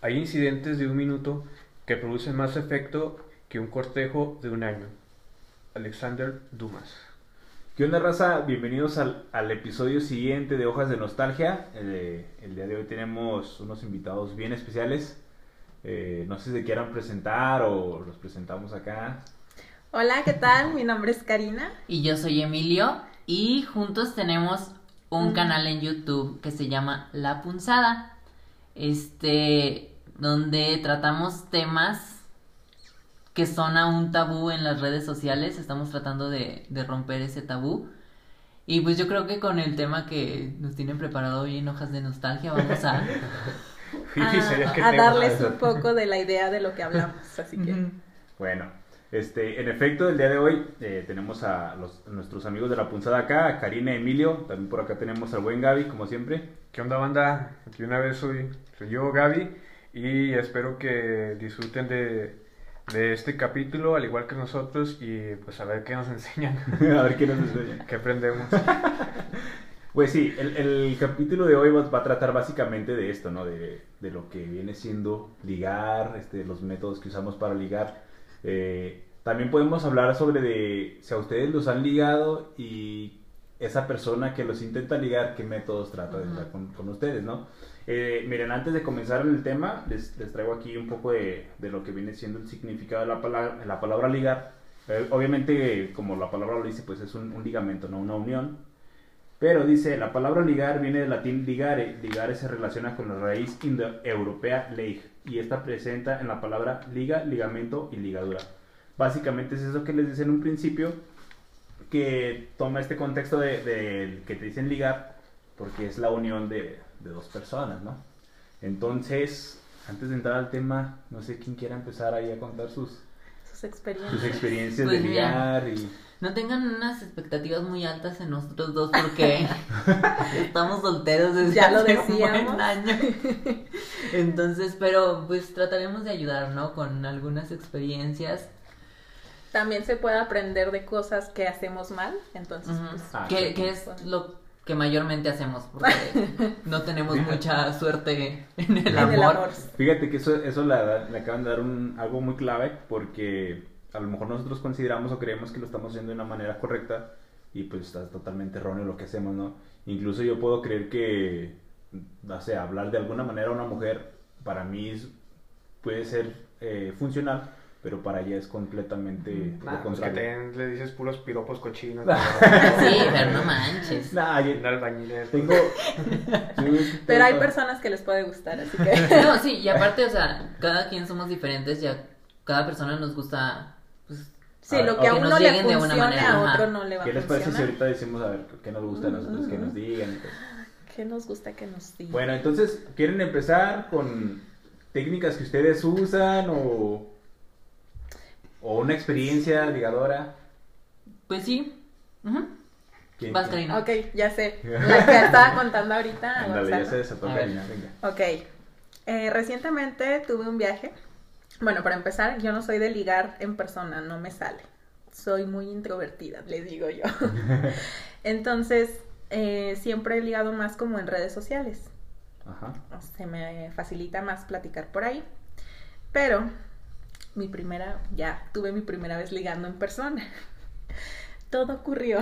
Hay incidentes de un minuto que producen más efecto que un cortejo de un año. Alexander Dumas. ¿Qué onda, raza? Bienvenidos al, al episodio siguiente de Hojas de Nostalgia. Eh, el día de hoy tenemos unos invitados bien especiales. Eh, no sé si se quieran presentar o los presentamos acá. Hola, ¿qué tal? Mi nombre es Karina. Y yo soy Emilio y juntos tenemos un Mm. canal en YouTube que se llama La Punzada. Este, donde tratamos temas que son aún tabú en las redes sociales. Estamos tratando de, de romper ese tabú. Y pues yo creo que con el tema que nos tienen preparado hoy en Hojas de Nostalgia vamos a... Fifi, ¿sabías qué a, darles un poco de la idea de lo que hablamos. Así que. Bueno, este, en efecto, el día de hoy eh, tenemos a, los, a nuestros amigos de la punzada acá, a Karina y Emilio. También por acá tenemos al buen Gaby, como siempre. ¿Qué onda, banda? Aquí una vez soy, soy yo, Gaby, y espero que disfruten de, de este capítulo, al igual que nosotros, y pues a ver qué nos enseñan, a ver qué nos enseña. qué aprendemos. Pues sí, el, el capítulo de hoy va, va a tratar básicamente de esto, ¿no? De, de lo que viene siendo ligar, este, los métodos que usamos para ligar. Eh, también podemos hablar sobre de si a ustedes los han ligado y esa persona que los intenta ligar, qué métodos trata de usar con, con ustedes, ¿no? Eh, miren, antes de comenzar en el tema, les, les traigo aquí un poco de, de lo que viene siendo el significado de la palabra, la palabra ligar. Eh, obviamente, como la palabra lo dice, pues es un, un ligamento, no una unión. Pero dice, la palabra ligar viene del latín ligare. Ligare se relaciona con la raíz indoeuropea leig. Y esta presenta en la palabra liga, ligamento y ligadura. Básicamente es eso que les decía en un principio, que toma este contexto de, de que te dicen ligar, porque es la unión de, de dos personas, ¿no? Entonces, antes de entrar al tema, no sé quién quiera empezar ahí a contar sus, sus experiencias. sus experiencias Pues de ligar y... No tengan unas expectativas muy altas en nosotros dos porque estamos solteros desde Ya lo hace un buen año. Entonces, pero pues trataremos de ayudar, ¿no? Con algunas experiencias. También se puede aprender de cosas que hacemos mal. Entonces, pues, Ah, que, sí. que es lo que mayormente hacemos porque no tenemos mucha suerte en el en amor. el amor. Fíjate que eso, eso le acaban de dar un, algo muy clave porque a lo mejor nosotros consideramos o creemos que lo estamos haciendo de una manera correcta y pues está totalmente erróneo lo que hacemos, ¿no? Incluso yo puedo creer que, no sé, hablar de alguna manera a una mujer para mí es- puede ser eh, funcional, pero para ella es completamente Nah, lo pues que contrario. te, le dices puros piropos cochinos. Sí, pero no manches. Nah, yo tengo... Pero hay personas que les puede gustar, así que... No, sí, y aparte, o sea, cada quien somos diferentes, ya cada persona nos gusta, Sí, A lo ver, que a uno nos le de una manera, a ajá. otro no le va a ¿Qué les parece si funcionar. ahorita decimos a ver qué nos gusta a nosotros, que nos digan? ¿Qué nos gusta que nos digan? Bueno, entonces, ¿quieren empezar con técnicas que ustedes usan o, o una experiencia ligadora? pues sí. ¿Quién- Vas, quién? Ok, ya sé. La que estaba contando ahorita. Ándale, ya se desató. Karina, venga. Ok. Eh, recientemente tuve un viaje. Bueno, para empezar, yo no soy de ligar en persona, no me sale. Soy muy introvertida, les digo yo. Entonces, eh, siempre he ligado más como en redes sociales. Ajá. Se me facilita más platicar por ahí. Pero, mi primera, ya tuve mi primera vez ligando en persona. Todo ocurrió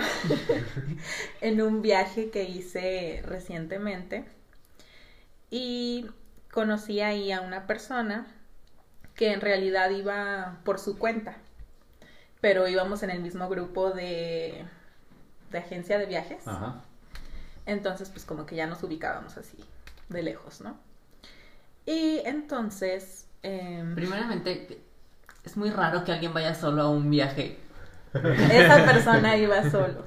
en un viaje que hice recientemente y conocí ahí a una persona que en realidad iba por su cuenta, pero íbamos en el mismo grupo de, de agencia de viajes. Ajá. Entonces, pues como que ya nos ubicábamos así, de lejos, ¿no? Y entonces, em, Primeramente, es muy raro que alguien vaya solo a un viaje. esa persona iba solo.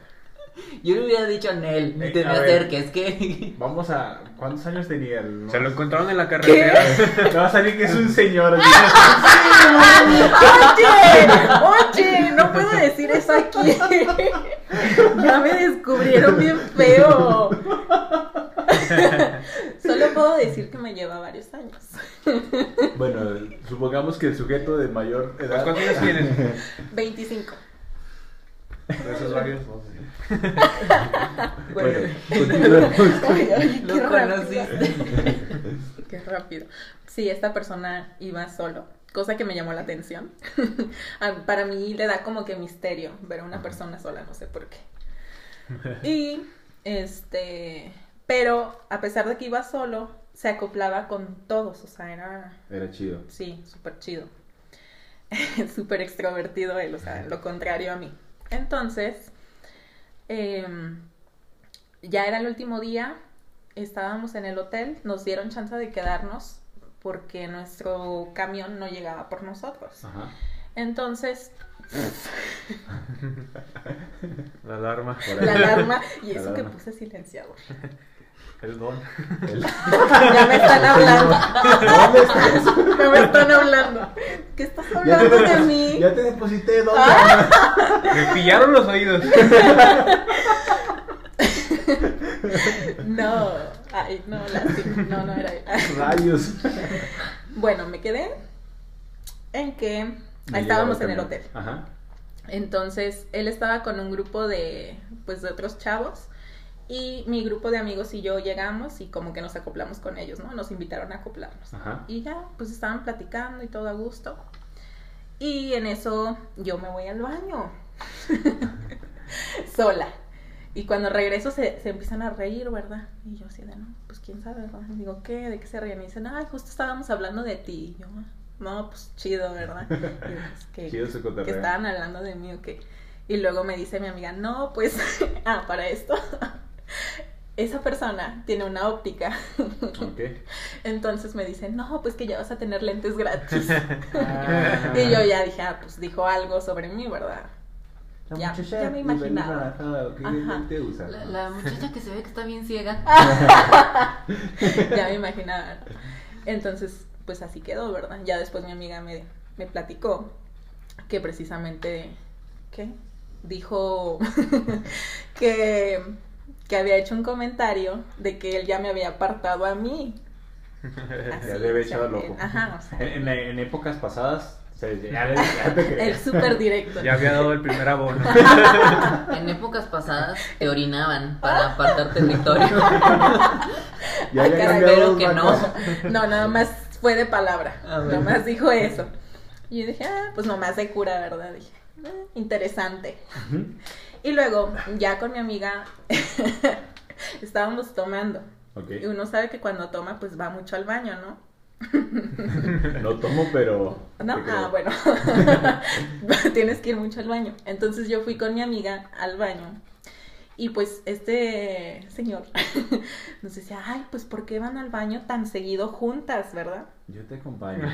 Yo le hubiera dicho a Nel, ni Eh, te me acerques, que... Vamos a... ¿Cuántos años tenía el...? Se lo encontraron en la carretera. Me va a salir que es un señor. Oye, oye, no puedo decir eso aquí. Ya me descubrieron bien feo. Solo puedo decir que me lleva varios años. bueno, supongamos que el sujeto de mayor Pues, edad... ¿Cuántos años tienes? 25. De esos varios, no sé. Bueno, ay, Lo qué rápido. conociste. Qué rápido. Sí, esta persona iba solo, cosa que me llamó la atención. Ah, Para mí le da como que misterio ver a una persona sola, no sé por qué. Y este, pero a pesar de que iba solo, se acoplaba con todos, o sea, era, Era chido. sí, súper chido. Súper extrovertido él, o sea, lo contrario a mí. Entonces, em, ya era el último día, estábamos en el hotel, nos dieron chance de quedarnos porque nuestro camión no llegaba por nosotros. Ajá. Entonces, La alarma. Por ahí. la alarma, y eso que puse silenciador. El don. El- Ya me están hablando. ¿Dónde estás? Ya me están hablando. ¿Qué estás hablando te, de mí? ya te deposité ¿dónde? Ah. Me pillaron los oídos. No, ay, no, lástima. No, no era él. Rayos. Bueno, me quedé en que Me estábamos en el hotel. Ajá. Entonces, él estaba con un grupo de, pues, de otros chavos. Y mi grupo de amigos y yo llegamos y como que nos acoplamos con ellos, ¿no? Nos invitaron a acoplarnos. Ajá. Y ya, pues estaban platicando y todo a gusto. Y en eso yo me voy al baño. Sola. Y cuando regreso se, se empiezan a reír, ¿verdad? Y yo así de, no, pues quién sabe, ¿verdad? Y digo, ¿qué? ¿De qué se ríen? Y dicen, ay, justo estábamos hablando de ti. Y yo, "Ah, no, pues chido, ¿verdad? Y yo, "Pues, que, Chido su que estaban hablando de mí o qué. Y luego me dice mi amiga, no, pues, ah, para esto. Esa persona tiene una óptica. Ok. Entonces me dice, no, pues que ya vas a tener lentes gratis. Ah. y yo ya dije, ah, pues dijo algo sobre mí, ¿verdad? La Ya, muchacha ya me imaginaba. Naranjada, ¿qué Ajá. lente usa? La, la muchacha que se ve que está bien ciega. ya me imaginaba. Entonces, pues así quedó, ¿verdad? Ya después mi amiga me, me platicó que precisamente, ¿qué? Dijo que, que había hecho un comentario de que él ya me había apartado a mí. Así, Ya debe o sea, echar loco. Ajá, o sea, En, en- en épocas pasadas, el súper directo. Ya había dado el primer abono. En épocas pasadas te orinaban para apartar territorio. Ya había cambiado que no. No, nada más fue de palabra. Ah, bueno. Nomás dijo eso. Y yo dije, ah, pues nomás de cura, ¿verdad? Dije, "Ah, interesante. Ujú. Y luego, ya con mi amiga, estábamos tomando. Y uno sabe que cuando toma, pues va mucho al baño, ¿no? No tomo, pero. ¿No? Ah, bueno. Tienes que ir mucho al baño. Entonces yo fui con mi amiga al baño. Y pues este señor nos decía, ay, pues ¿por qué van al baño tan seguido juntas, verdad? Yo te acompaño.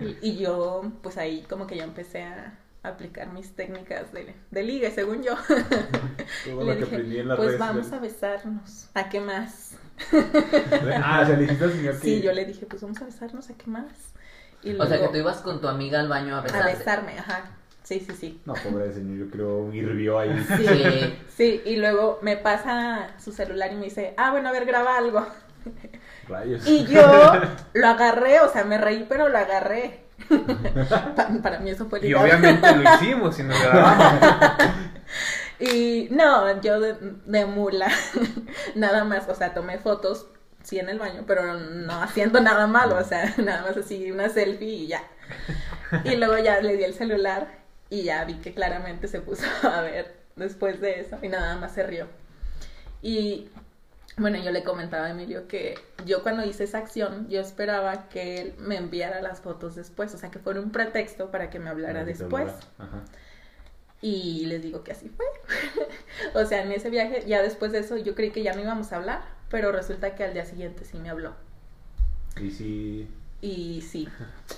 Y, y yo, pues ahí como que ya empecé a aplicar mis técnicas de, de ligue, según yo. Todo lo le que dije, aprendí en las pues redes vamos a besarnos. ¿A qué más? Ah, o sea, le dijiste al señor que. Sí, yo le dije, pues vamos a besarnos, ¿a qué más? Y O sea que tú ibas con tu amiga al baño a a besarte. besarme, ajá. Sí, sí, sí. No, pobre señor, yo creo hirvió ahí. Sí, Sí. sí, y luego me pasa su celular y me dice, ah, bueno, a ver, graba algo. Rayos. Y yo lo agarré, o sea, me reí, pero lo agarré. Pa- para mí eso fue Y obviamente lo hicimos y nos grabamos. Y no, yo de, de mula, nada más, o sea, tomé fotos, sí en el baño, pero no haciendo nada malo, o sea, nada más así una selfie y ya. Y luego ya le di el celular y ya vi que claramente se puso a ver después de eso y nada más se rió. Y bueno, yo le comentaba a Emilio que yo cuando hice esa acción, yo esperaba que él me enviara las fotos después, o sea, que fuera un pretexto para que me hablara después. Ajá. Y les digo que así fue. o sea, en ese viaje, ya después de eso, yo creí que ya no íbamos a hablar, pero resulta que al día siguiente sí me habló. Y sí. Y sí,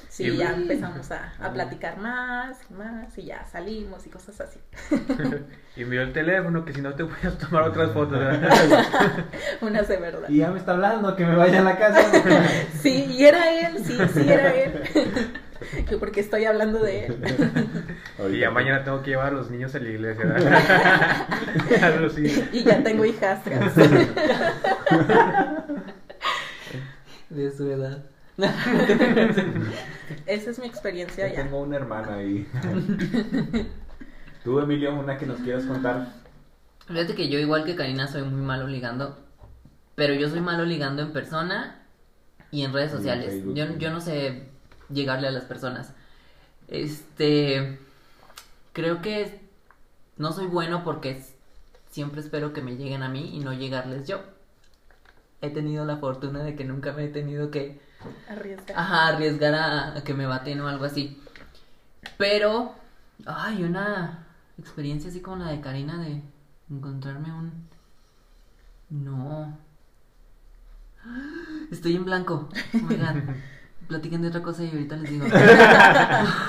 sí, Y- ya empezamos a, a platicar más y más, y ya salimos y cosas así. Y miró el teléfono, que si no te voy a tomar otras fotos. Unas de verdad. Y ya me está hablando que me vaya a la casa. Sí, y era él, sí, sí, era él. que porque estoy hablando de él. Y ya mañana tengo que llevar a los niños a la iglesia. y ya tengo hijastras. De su edad. Esa es mi experiencia Yo ya. tengo una hermana ahí. Tú, Emilio, una que nos quieras contar. Fíjate que yo, igual que Karina, soy muy malo ligando. Pero yo soy malo ligando en persona y en redes en sociales. Facebook, Yo, sí. yo no sé llegarle a las personas. Este. Creo que no soy bueno porque siempre espero que me lleguen a mí y no llegarles yo. He tenido la fortuna de que nunca me he tenido que Arriesga. ajá, arriesgar a, a que me baten o algo así. Pero, ay, una experiencia así como la de Karina de encontrarme un... No. Estoy en blanco. Oh my God. Platiquen de otra cosa y ahorita les digo.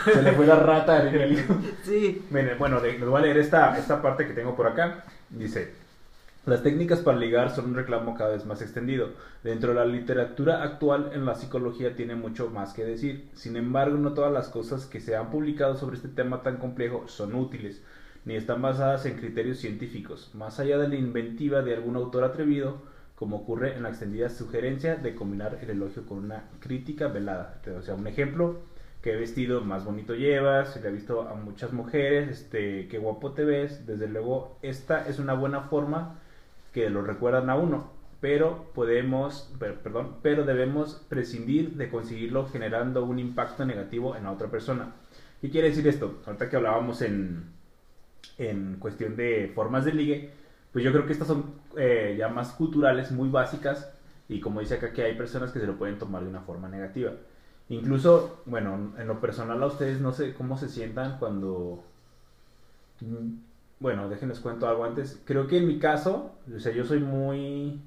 Se le fue la rata a Emilio. Sí. Miren, bueno, les voy a leer esta, esta parte que tengo por acá. Dice, las técnicas para ligar son un reclamo cada vez más extendido. Dentro de la literatura actual en la psicología tiene mucho más que decir. Sin embargo, no todas las cosas que se han publicado sobre este tema tan complejo son útiles, ni están basadas en criterios científicos, más allá de la inventiva de algún autor atrevido, como ocurre en la extendida sugerencia de combinar el elogio con una crítica velada. O sea, un ejemplo, qué vestido más bonito llevas, se le ha visto a muchas mujeres, este, qué guapo te ves, desde luego esta es una buena forma que lo recuerdan a uno, pero podemos, per- perdón, pero debemos prescindir de conseguirlo generando un impacto negativo en la otra persona. ¿Qué quiere decir esto? Ahorita que hablábamos en, en cuestión de formas de ligue, pues yo creo que estas son eh, ya más culturales, muy básicas, y como dice acá que hay personas que se lo pueden tomar de una forma negativa. Incluso, bueno, en lo personal a ustedes no sé cómo se sientan cuando... Bueno, déjenles cuento algo antes. Creo que en mi caso, o sea, yo soy muy...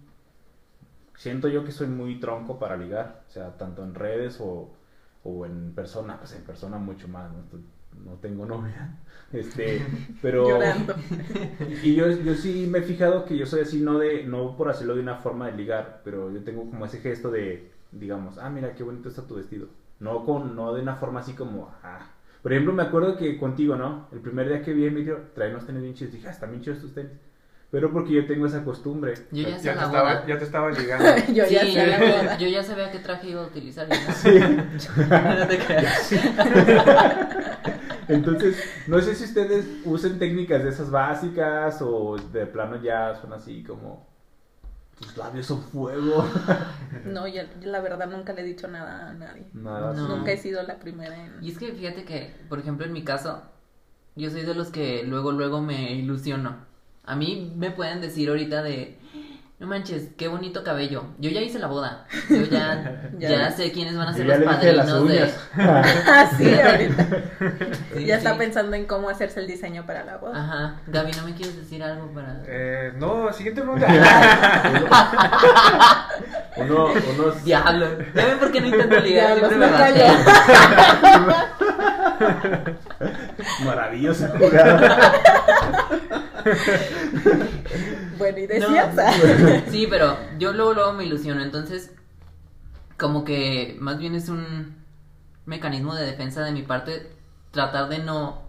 Siento yo que soy muy tronco para ligar, o sea, tanto en redes o, o en persona, pues en persona mucho más, ¿no? Tengo novia, este, pero... Llorando. Y yo, yo sí me he fijado que yo soy así, no de no por hacerlo de una forma de ligar, pero yo tengo como ese gesto de, digamos, ah, mira qué bonito está tu vestido. No con no de una forma así como, ah. Por ejemplo, me acuerdo que contigo, ¿no? El primer día que vi a Emilio, trae unos tenis bien chidos. Dije, ah, están bien chidos tus tenis. Pero porque yo tengo esa costumbre. Yo ya Ya te, estaba, ya te estaba ligando. Yo Sí, ya yo sabía qué traje iba a utilizar. no te creas. Entonces, no sé si ustedes usen técnicas de esas básicas o de plano ya son así como, tus labios son fuego. No, yo, yo la verdad nunca le he dicho nada a nadie. Nada. No. Nunca he sido la primera en... Y es que fíjate que, por ejemplo, en mi caso, yo soy de los que luego, luego me ilusiono. A mí me pueden decir ahorita de, no manches, qué bonito cabello. Yo ya hice la boda. Yo ya, Ya. ya sé quiénes van a ser ya los le dije las padrinos de... Ah, sí, ahorita. Sí, ya sí. está pensando en cómo hacerse el diseño para la boda. Ajá. Gaby, ¿no me quieres decir algo para...? Eh, no, siguiente pregunta. Uno, unos... Diablo. ¿Ya ven por qué no intento ligar? Diablos, Siempre me Bueno, y No. decías. Sí, pero yo luego, luego me ilusiono, entonces como que más bien es un mecanismo de defensa de mi parte tratar de no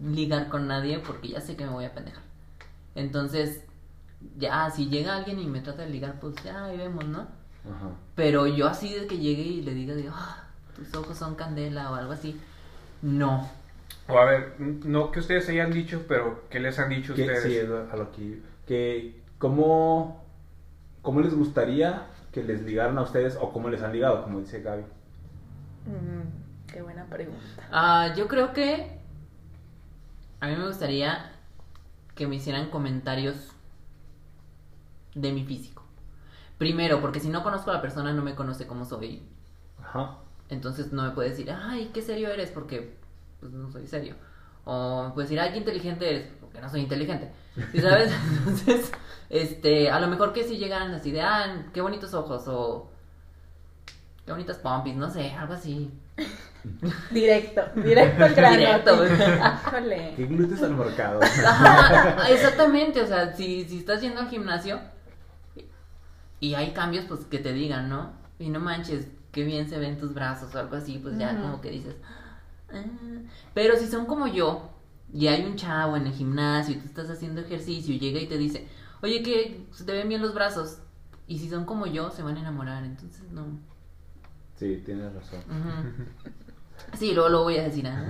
ligar con nadie porque ya sé que me voy a pendejar. Entonces, ya si llega alguien y me trata de ligar, pues ya ahí vemos, ¿no? Ajá. Pero yo así de que llegue y le diga, de, "Ah, tus ojos son candela o algo así, no. O a ver, no que ustedes hayan dicho, pero ¿qué les han dicho Que- ustedes? sí, es a lo que... que ¿cómo, ¿Cómo les gustaría que les ligaran a ustedes o cómo les han ligado, como dice Gaby? Mm, qué buena pregunta. Ah, yo creo que a mí me gustaría que me hicieran comentarios de mi físico. Primero, porque si no conozco a la persona no me conoce cómo soy. Ajá. Entonces no me puede decir, ay, qué serio eres, porque pues no soy serio. O puede decir, ay, qué inteligente eres, porque no soy inteligente. ¿Sí sabes? Entonces, este, a lo mejor que si llegaran así de, ah, qué bonitos ojos, o qué bonitas pompis, no sé, algo así. Directo, directo al grano. Directo. ¿Qué glúteos al mercado? Ajá, exactamente, o sea, si, si estás yendo al gimnasio y hay cambios, pues que te digan, ¿no? Y no manches, qué bien se ven tus brazos o algo así, pues ya Ujú. como que dices. "Ah". Pero si son como yo y hay un chavo en el gimnasio y tú estás haciendo ejercicio y llega y te dice, oye, que se te ven bien los brazos. Y si son como yo, se van a enamorar, entonces no. Sí, tienes razón. Sí, luego lo voy a decir. ah.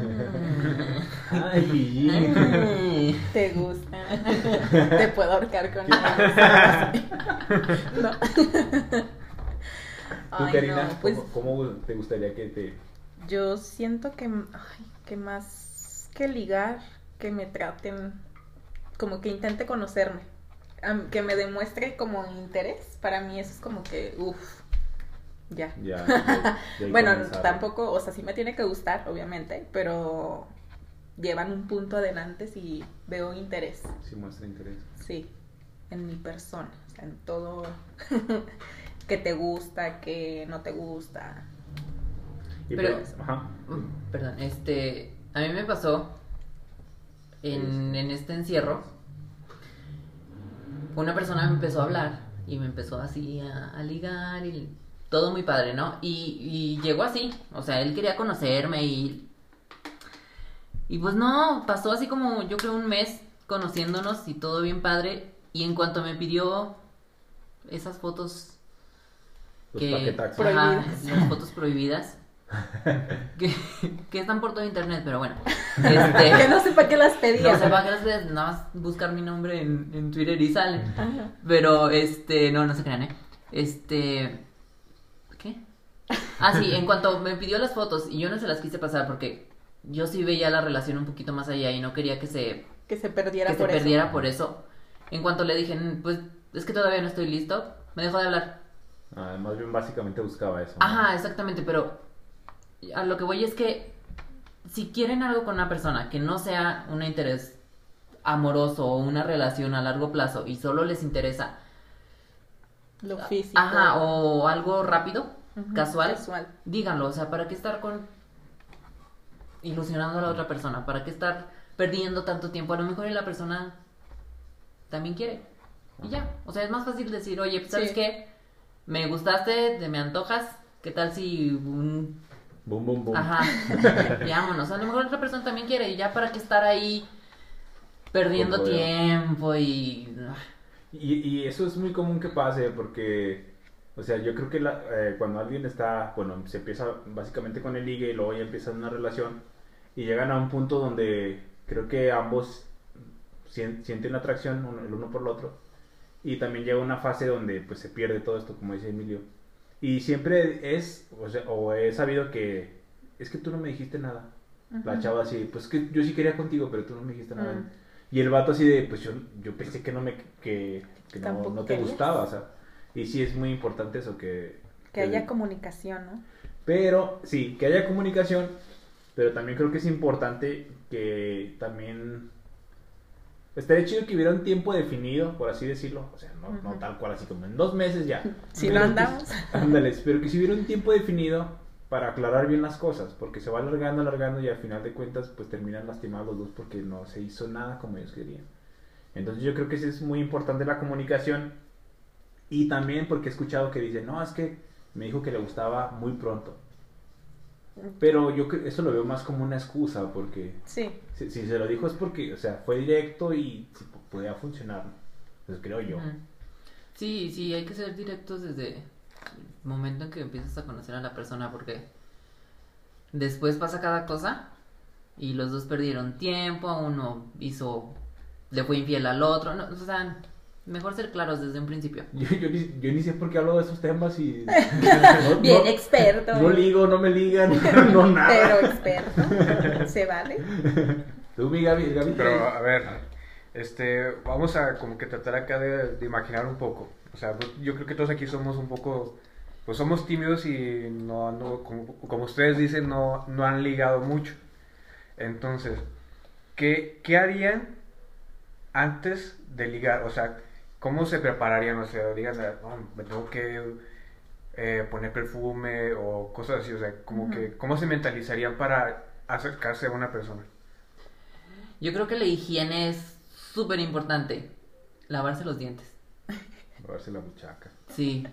Ay, Ay. ¿Te gusta? Te puedo ahorcar con. No. ¿Tú, Ay, Karina, no, pues ¿cómo, cómo te gustaría que te... yo siento que, ay, que más que ligar, que me traten, como que intente conocerme, que me demuestre como interés, para mí eso es como que, uff, ya. Ya, ya- ya Bueno, tampoco, o sea, sí me tiene que gustar, obviamente, pero llevan un punto adelante si veo interés, Sí muestra interés. sí, en mi persona, o sea, en todo que te gusta, que no te gusta. Y Pero- pues, ajá. Mm, Perdón, este, a mí me pasó en, en este encierro, una persona me empezó a hablar y me empezó así a, a ligar y todo muy padre, ¿no? Y, y llegó así, o sea, él quería conocerme y... Y pues no, pasó así como yo creo un mes conociéndonos y todo bien padre y en cuanto me pidió esas fotos Los que ajá, las fotos prohibidas que, que están por todo internet pero bueno este Que no sé para qué las pedía. no sé para qué las ves, nada más buscar mi nombre en, en Twitter y salen Ajá. pero este no no se crean eh este qué ah sí en cuanto me pidió las fotos y yo no se las quise pasar porque yo sí veía la relación un poquito más allá y no quería que se Que se perdiera que se por eso. perdiera por eso en cuanto le dije "Mm, pues es que todavía no estoy listo me dejó de hablar Ah, más bien básicamente buscaba eso. ¿no? Ajá, exactamente, pero a lo que voy es que si quieren algo con una persona que no sea un interés amoroso o una relación a largo plazo y solo les interesa, Lo físico. ajá, o algo rápido, casual, Casual. díganlo, o sea, ¿para qué estar con ilusionando a la otra persona? ¿Para qué estar perdiendo tanto tiempo? A lo mejor la persona también quiere. Y ya, o sea, es más fácil decir, oye, pues, ¿sabes Sí. qué? Me gustaste, te me antojas, ¿qué tal si un Boom, boom, boom. Ajá, y vámonos. A lo mejor otra persona también quiere y ya para qué estar ahí perdiendo tiempo y... Y, y eso es muy común que pase porque, o sea, yo creo que la- eh, cuando alguien está, bueno, se empieza básicamente con el ligue y luego ya empieza una relación y llegan a un punto donde creo que ambos sien- sienten atracción uno- el uno por el otro y también llega una fase donde pues se pierde todo esto, como dice Emilio. Y siempre es, o, sea, o he sabido que es que tú no me dijiste nada. La chava así, pues que yo sí quería contigo, pero tú no me dijiste nada. Mm. Y el vato así de, pues yo, yo pensé que no me que, que no, no te querías. gustaba, o sea. Y sí es muy importante eso que... Que haya comunicación, ¿no? Pero, sí, que haya comunicación, pero también creo que es importante que también... Estaría chido que hubiera un tiempo definido, por así decirlo. O sea, no, no tal cual, así como en dos meses ya. Si Pero no que- andamos. Ándales, pero que si hubiera un tiempo definido para aclarar bien las cosas, porque se va alargando, alargando y al final de cuentas pues terminan lastimados los dos porque no se hizo nada como ellos querían. Entonces yo creo que sí es muy importante la comunicación y también porque he escuchado que dicen, no, es que me dijo que le gustaba muy pronto. Pero yo eso lo veo más como una excusa porque Sí. si, si se lo dijo es porque, o sea, fue directo y po- podía funcionar. Pues creo yo. Sí, sí, hay que ser directos desde el momento en que empiezas a conocer a la persona porque después pasa cada cosa y los dos perdieron tiempo, uno hizo, le fue infiel al otro, no, o sea, mejor ser claros desde un principio. Yo, yo, ni, yo ni sé por qué hablo de esos temas y... no- Bien no- experto. No ligo, no me ligan, no nada. Pero experto. ¿Se vale? Tú, mi Gaby, Gaby. Pero a ver, este, vamos a como que tratar acá de, de imaginar un poco. O sea, pues, yo creo que todos aquí somos un poco, pues somos tímidos y no, no como, como ustedes dicen, no, no han ligado mucho. Entonces, ¿qué, qué harían antes de ligar? O sea, ¿cómo se prepararían? O sea, digan, "Ah, me tengo que eh, poner perfume o cosas así. O sea, como Ujú. que, ¿cómo se mentalizarían para acercarse a una persona? Yo creo que la higiene es súper importante, lavarse los dientes. A verse la muchaca. Sí,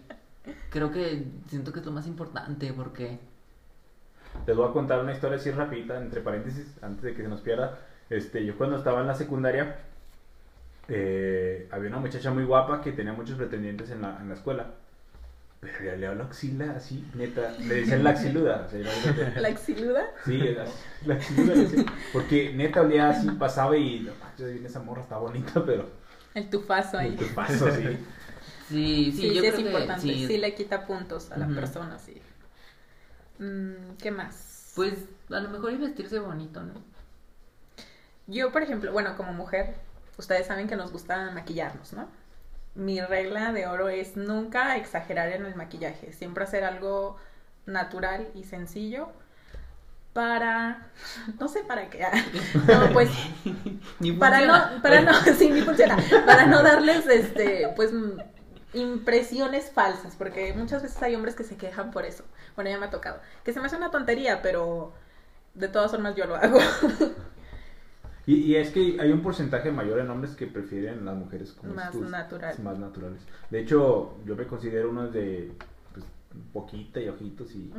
creo que siento que es lo más importante porque... Les voy a contar una historia así rapidita, entre paréntesis, antes de que se nos pierda. Este, yo cuando estaba en la secundaria, eh, había una muchacha muy guapa que tenía muchos pretendientes en la, en la escuela. Pero le leo la axila así, neta. Le decían la axiluda. o sea, ¿La exiluda? Sí, era- la axiluda. Porque neta olía así, pasaba y. No manches, bien, esa morra está bonita, pero. El tufazo ahí. ¿Qué paso, sí? Sí, sí, Sí, yo sí creo es que importante. sí. Sí. le quita puntos a la Ujú. persona, sí. Mm, ¿Qué más? Pues a lo mejor y vestirse bonito, ¿no? Yo, por ejemplo, bueno, como mujer, ustedes saben que nos gusta maquillarnos, ¿no? Mi regla de oro es nunca exagerar en el maquillaje, siempre hacer algo natural y sencillo para, no sé para qué, no, pues Ni para no, para no, sí, ni funciona, para no darles, este, pues, impresiones falsas, porque muchas veces hay hombres que se quejan por eso, bueno, ya me ha tocado, que se me hace una tontería, pero de todas formas yo lo hago. Y, y es que hay un porcentaje mayor en hombres que prefieren las mujeres como Más natural. Más naturales. De hecho, yo me considero uno de pues, poquita y ojitos y,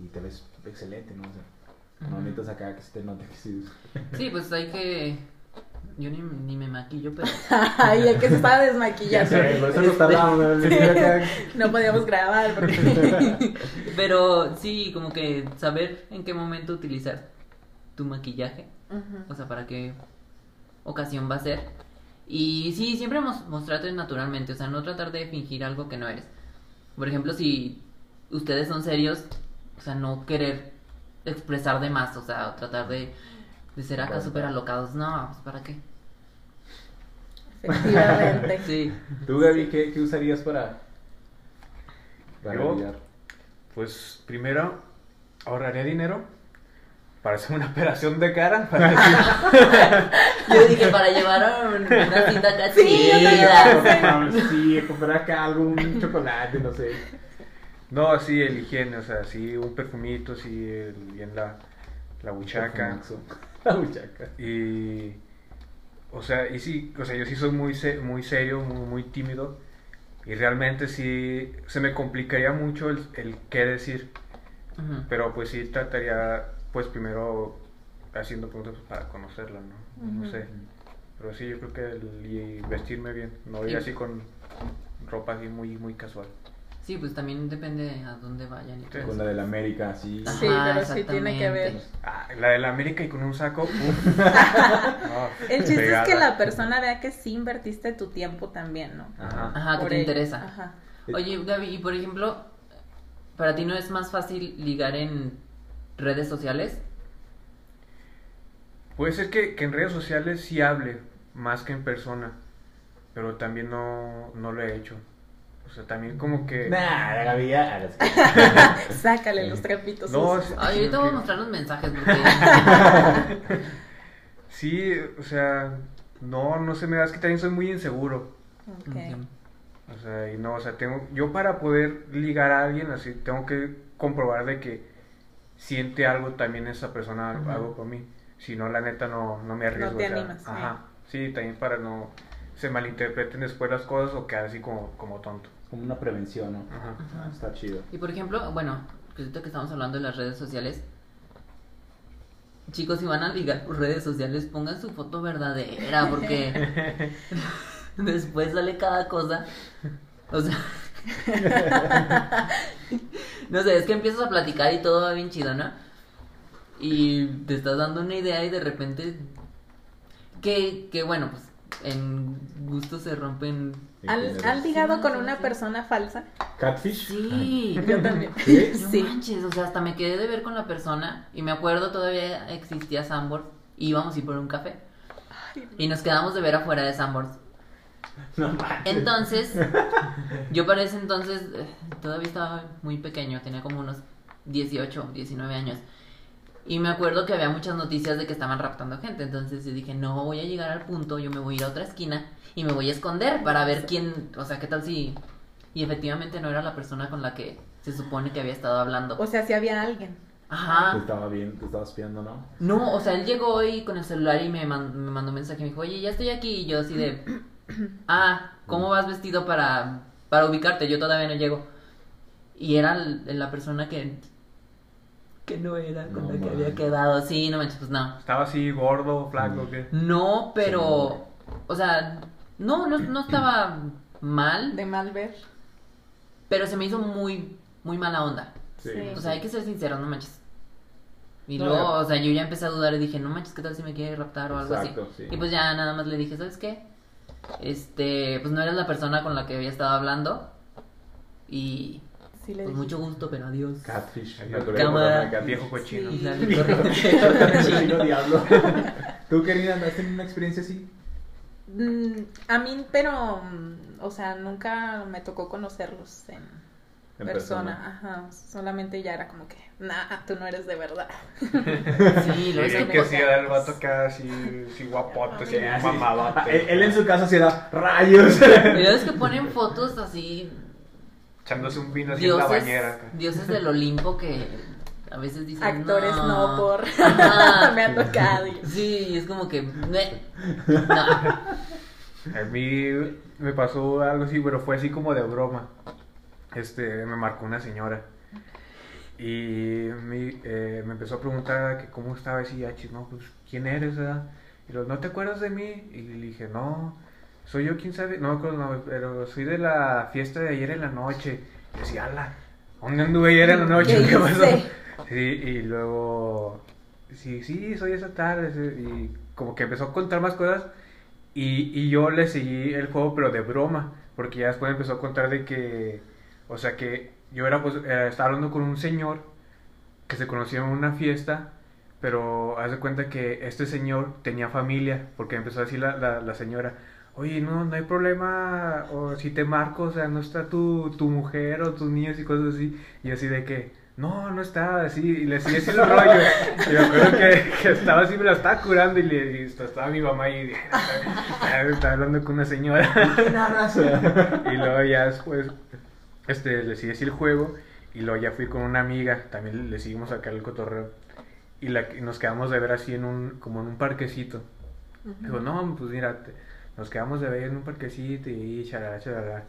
y te ves excelente, ¿no? O sea, no acá que se te note que sí. Sí, pues hay que. Yo ni, ni me maquillo, pero. Ay, el que se estaba desmaquillando. por eso nos tardamos en Sí. decir acá. No podíamos grabar porque... Pero sí, como que saber en qué momento utilizar tu maquillaje. Ujú. O sea, para qué ocasión va a ser. Y sí, siempre mos- mostrarte naturalmente. O sea, no tratar de fingir algo que no eres. Por ejemplo, si ustedes son serios, o sea, no querer expresar de más. O sea, tratar de, de ser acá súper alocados. No, pues para qué. Efectivamente. Sí. ¿Tú, Gaby, qué, qué usarías para, para Yo-? Pues primero ahorraría dinero para hacer una operación de cara. Para decir, Yo dije, para llevar a una cita acá Sí. Sí, comprar acá algún chocolate, no sé. no, sí, el higiene, o sea, sí, un perfumito, sí, el- bien la, la buchaca. La buchaca. Y, o sea, y sí, o sea, yo sí soy muy, se- muy serio, muy, muy tímido. Y realmente sí, se me complicaría mucho el, el qué decir. Pero pues sí trataría, pues primero haciendo preguntas para conocerla, ¿no? No Ujú. sé. Pero sí, yo creo que el, y vestirme bien, no ir Y- así con ropa así muy, muy casual. Sí, pues también depende a dónde vayan y todo Con la de la América, sí. Sí, Ajá, pero sí tiene que ver. Ah, la de la América y con un saco. uf. No, El chiste es que pegada. la persona vea que sí invertiste tu tiempo también, ¿no? Ajá. Ajá, que te ello. interesa. Ajá. Oye, Gaby, y por ejemplo, ¿para ti no es más fácil ligar en redes sociales? Puede ser que, que en redes sociales sí hable más que en persona, pero también no, no lo he hecho. O sea, también como que... Nah, ya, hagas- Sácale los trapitos. No, sí, Ay, ahorita voy a mostrar los mensajes porque... Sí, o sea, no, no se me da, es que también soy muy inseguro. Ok. O sea, y no, o sea, tengo, yo para poder ligar a alguien así, tengo que comprobar de que siente algo también esa persona, Ujú. algo por mí. Si no, la neta no, no me arriesgo. te o sea, animas. Ajá, sí, también para no se malinterpreten después las cosas o quedar así como, como tonto. Como una prevención, ¿no? Ajá. Ah, está chido. Y por ejemplo, bueno, que ahorita que estamos hablando de las redes sociales, chicos, si van a ligar por redes sociales, pongan su foto verdadera, porque después sale cada cosa. O sea, no sé, es que empiezas a platicar y todo va bien chido, ¿no? Y te estás dando una idea y de repente, que, que bueno, pues en gusto se rompen. ¿Han, han ligado con una persona falsa? ¿Catfish? Sí. Yo también. ¿Sí? No Sí. manches, o sea, hasta me quedé de ver con la persona y me acuerdo todavía existía Sambor y íbamos a ir por un café y nos quedamos de ver afuera de Sambor. No. Entonces, yo para ese entonces eh, todavía estaba muy pequeño, tenía como unos 18, 19 años. Y me acuerdo que había muchas noticias de que estaban raptando gente, entonces yo dije, no voy a llegar al punto, yo me voy a ir a otra esquina y me voy a esconder para ver quién, o sea, qué tal si... Y efectivamente no era la persona con la que se supone que había estado hablando. O sea, si había alguien. Te Ajá. estaba bien, te estabas espiando, ¿no? No, o sea, él llegó y con el celular y me, man- me mandó un mensaje y me dijo, oye, ya estoy aquí. Y yo así de, ah, ¿cómo vas vestido para, para ubicarte? Yo todavía no llego. Y era la persona que, que no era con No la que había quedado. Sí, no manches, pues no. Estaba así gordo, flaco, ¿qué? No, pero, o sea, no, no, no estaba mal. De mal ver. Pero se me hizo muy, muy mala onda. Sí. Sí. O sea, hay que ser sinceros, no manches. Y No, luego, o sea, yo ya empecé a dudar y dije, no manches, ¿qué tal si me quiere raptar o algo Exacto, así? sí. Y pues ya nada más le dije, ¿sabes qué? Este, pues no eres la persona con la que había estado hablando. Y Sí le pues dije. mucho gusto, pero adiós. Catfish. Cámara. Viejo. Y corriendo. cochino diablo. ¿Tú, querida, has tenido una experiencia así? Mm, a mí, pero, mm, o sea, nunca me tocó conocerlos en, Persona. Ajá, solamente ya era como que, nah, tú no eres de verdad. Sí, lo Y es que que sí era el vato acá así, así guapote, así Sí, así. mamadote. Ah, él, él en su casa se da rayos. Luego es que ponen fotos así, Echándose un vino así en la bañera. acá. dioses del Olimpo que a veces dicen Actores no, por... Ajá. me ha tocado. Sí, y es como que no. A mí me pasó algo así, pero fue así como de broma. Este, me marcó una señora. Y me, eh, me empezó a preguntar que cómo estaba así, ah, chis, no, pues, ¿quién eres, verdad? Y lo, ¿no te acuerdas de mí? Y le dije, no, soy yo, quién sabe, no no, pero soy de la fiesta de ayer en la noche. Y decía, ala, ¿dónde anduve ayer en la noche? ¿Qué ¿Qué pasó? Sí, y luego, sí, sí, soy esa tarde. sí, Y como que empezó a contar más cosas. Y, y yo le seguí el juego, pero de broma. Porque ya después empezó a contar de que, o sea, que yo era, pues, eh, estaba hablando con un señor que se conoció en una fiesta. Pero haz de cuenta que este señor tenía familia. Porque empezó a decir la, la, la señora. Oye, no, no hay problema, o si te marco, o sea, no está tu, tu mujer o tus niños y cosas así. Y así de que, no, no está, así, y le sigue haciendo el rollo. Y me acuerdo que, que estaba así, me la estaba curando y, le, y estaba mi mamá y dije, estaba hablando con una señora. y luego ya después, este, le sigue así el juego. Y luego ya fui con una amiga, también le seguimos acá el cotorreo. Y, la, nos quedamos de ver así en un, como en un parquecito. Digo, no, pues mira, te- nos quedamos de ver en un parquecito y charala, charala.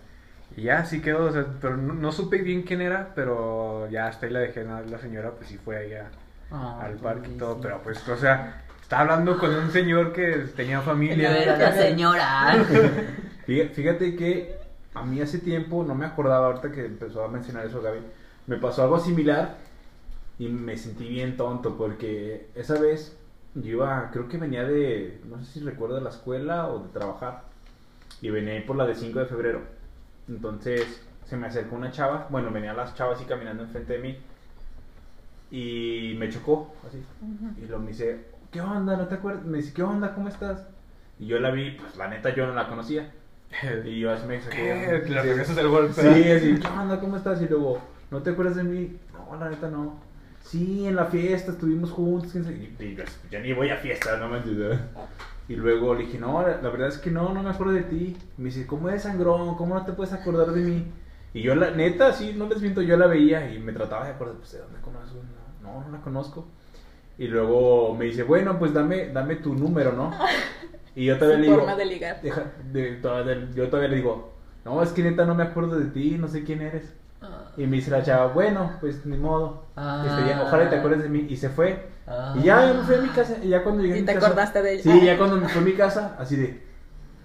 Y ya así quedó, o sea, pero no, no supe bien quién era, pero ya hasta ahí la dejé, nada, la señora pues sí fue ahí a- Ay, al parque y todo, pero pues, o sea, estaba hablando con un señor que tenía familia. era la señora. Fíjate que a mí hace tiempo, no me acordaba ahorita que empezó a mencionar eso Gaby, me pasó algo similar y me sentí bien tonto porque esa vez yo iba, creo que venía de, no sé si recuerdo de la escuela o de trabajar y venía ahí por la de 5 de febrero. Entonces se me acercó una chava, bueno, venían las chavas así caminando enfrente de mí y me chocó así. Y luego me dice, ¿qué onda? ¿No te acuerdas? Me dice, ¿qué onda? ¿Cómo estás? Y yo la vi, pues la neta yo no la conocía. Y yo así me saqué. ¿Qué? Le regresas el golpe. Sí, así, ¿qué onda? ¿Cómo estás? Y luego, ¿no te acuerdas de mí? No, la neta no. Sí, en la fiesta estuvimos juntos. Y, y yo, ni voy a fiestas, no me entiendes. Y luego le dije, no, la, la verdad es que no, no me acuerdo de ti. Me dice, ¿cómo eres sangrón? ¿Cómo no te puedes acordar de mí? Y yo, la neta, sí, no les miento, yo la veía y me trataba de acordar, pues, ¿de dónde conozco? No, no, no la conozco. Y luego me dice, bueno, pues dame, dame tu número, ¿no? Y yo todavía Su le digo, forma de ligar. Deja, de- todavía- yo todavía le digo, no, es que neta no me acuerdo de ti, no sé quién eres. Y me dice la chava, bueno, pues ni modo. Ah. Este, ya, ojalá te acuerdes de mí. Y se fue. Ah. Y ya me fui a mi casa. Y ya cuando llegué a Y mi te casa. acordaste de ella. Sí, ya cuando me fui a mi casa, así de.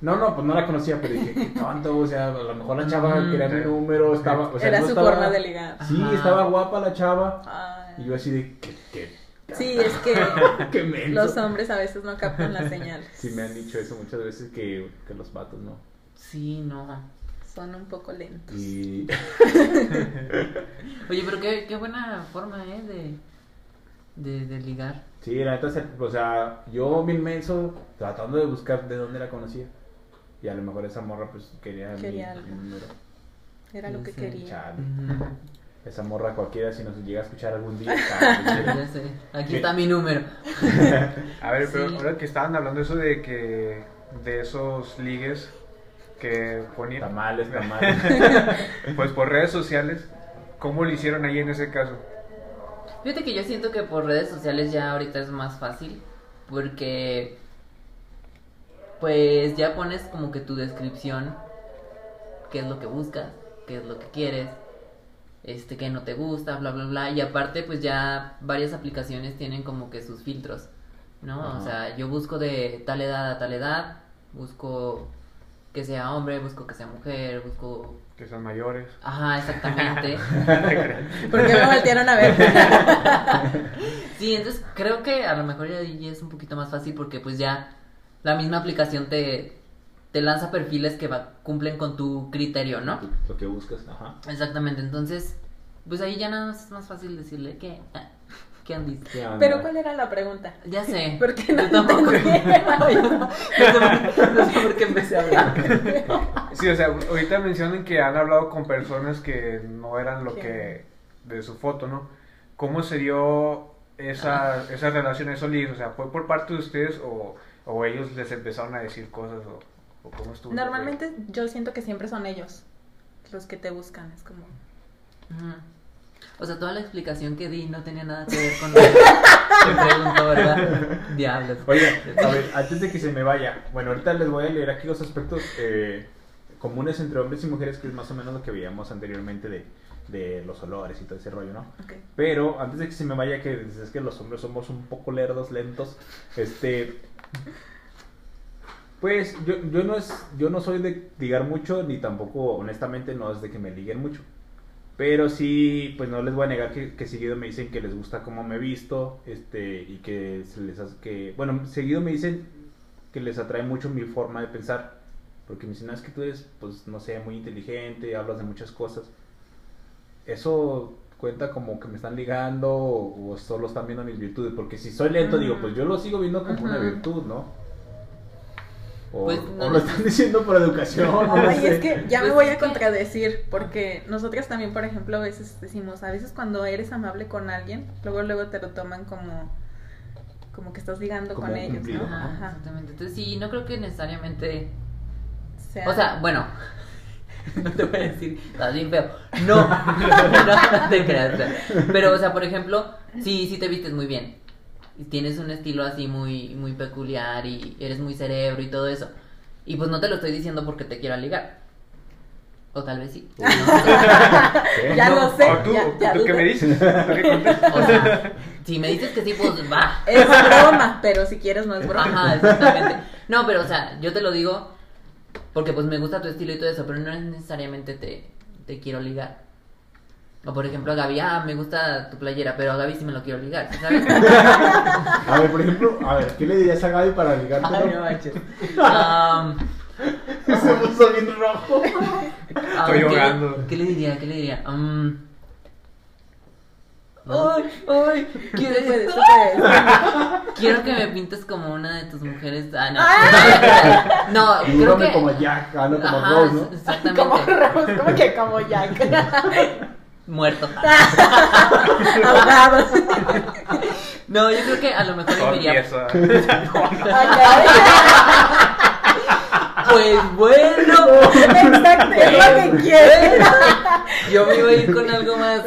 No, no, pues no la conocía, pero dije, qué tonto, o sea, a lo mejor la chava Mm. quería mi número, estaba, o sea, Era no su estaba- forma de ligar. Sí, Ajá. estaba guapa la chava. Ay. Y yo así de, ¿qué, qué, Sí, es que los hombres a veces no captan las señales. Sí, me han dicho eso muchas veces que, que los vatos no. Sí, no. Son un poco lentos. Y Oye, pero qué, qué buena forma, ¿eh? De, de, de ligar. sí, la neta, se- o sea, yo bien menso tratando de buscar de dónde la conocía. Y a lo mejor esa morra pues quería, mi- Quería mi, algo. número. Era lo que Sí, quería. Chale. Ujú. Esa morra cualquiera si nos llega a escuchar algún día. chale. Ya sé. Aquí está mi número. A ver, pero Sí. ahora que estaban hablando eso de que de esos ligues que ponían Tamales, tamales. pues por redes sociales, ¿cómo lo hicieron ahí en ese caso? Fíjate que yo siento que por redes sociales ya ahorita es más fácil. Porque. Pues ya pones como que tu descripción. Qué es lo que buscas, qué es lo que quieres. Este, qué no te gusta, bla, bla, bla. Y aparte, pues ya varias aplicaciones tienen como que sus filtros. ¿no? Ajá. O sea, yo busco de tal edad a tal edad. Busco que sea hombre, busco que sea mujer, busco... Que sean mayores. Ajá, exactamente. ¿Por qué me voltearon a ver? sí, entonces creo que a lo mejor ya, ya es un poquito más fácil porque pues ya la misma aplicación te, te lanza perfiles que va, cumplen con tu criterio, ¿no? Lo que buscas, ajá. Exactamente, entonces, pues ahí ya nada más es más fácil decirle que... ¿Qué han dicho? Pero ¿cuál era la pregunta? Ya sé. ¿Por qué no Yo tampoco. No, sé por- no sé por qué empecé a hablar. Sí, o sea, ahorita mencionan que han hablado con personas que no eran lo que de su foto, ¿no? ¿Cómo se dio esa, esa relación, ligues? O sea, ¿fue por parte de ustedes o, o ellos les empezaron a decir cosas o, o cómo estuvo? Normalmente yo siento que siempre son ellos los que te buscan. Es como. O sea, toda la explicación que di no tenía nada que ver con lo que preguntó, ¿verdad? Diablos. Oye, a ver, antes de que se me vaya, bueno, ahorita les voy a leer aquí los aspectos eh, comunes entre hombres y mujeres, que es más o menos lo que veíamos anteriormente de, de los olores y todo ese rollo, ¿no? Ok. Pero antes de que se me vaya, que es que los hombres somos un poco lerdos, lentos, este... Pues yo, yo, no es, yo no soy de ligar mucho, ni tampoco, honestamente, no es de que me liguen mucho. Pero sí, pues no les voy a negar que, que seguido me dicen que les gusta cómo me he visto, este, y que se les hace que, bueno, seguido me dicen que les atrae mucho mi forma de pensar, porque me dicen, "No, es que tú eres, pues, no sé, muy inteligente, hablas de muchas cosas. Eso cuenta como que me están ligando o, o solo están viendo mis virtudes, porque si soy lento, digo, pues yo lo sigo viendo como una virtud, ¿no? O, Pues, o no lo están diciendo por educación, no lo Ay, sé. es que ya me Pues voy a contradecir, porque nosotras también, por ejemplo, a veces decimos, a veces cuando eres amable con alguien, luego luego te lo toman como como que estás ligando Como con ellos, cumplido. ¿no? Ajá, Ajá. exactamente. Entonces, sí, no creo que necesariamente. sea, O sea, bueno. No te voy a decir, estás bien feo. No, no, no te creas. Pero, o sea, por ejemplo, sí, sí te vistes muy bien. Y Tienes un estilo así muy, muy peculiar y eres muy cerebro y todo eso. Y pues no te lo estoy diciendo porque te quiera ligar. O tal vez sí. ¿no? ya no, lo sé, ¿O tú, ya, ¿tú ya qué me dices? ¿Tú qué contestas? O sea, si me dices que sí, pues va. Es broma, pero si quieres no es broma. Ajá, exactamente. No, pero o sea, yo te lo digo porque pues me gusta tu estilo y todo eso, pero no es necesariamente te, te quiero ligar. O por ejemplo a Gaby, ah, me gusta tu playera, pero a Gaby sí me lo quiero ligar, ¿sabes? A ver, por ejemplo, a ver, ¿qué le dirías a Gaby para ligarte? Ay, no manches. Am, Se puso bien rojo. Estoy ¿qué le- ahogando. ¿Qué le diría? ¿Qué le diría? Am, ay, ay, quiero, quiero que me pintes como una de tus mujeres. Ah, no. No, creo Dúrame que. como Jack, ah, no como Ajá, Rose, ¿no? exactamente. Como Rose, como que como Jack. Muerto. Ahogados. No, yo creo que a lo mejor. Pues bueno, Exacto, es lo que quiero. yo me iba a ir con algo más,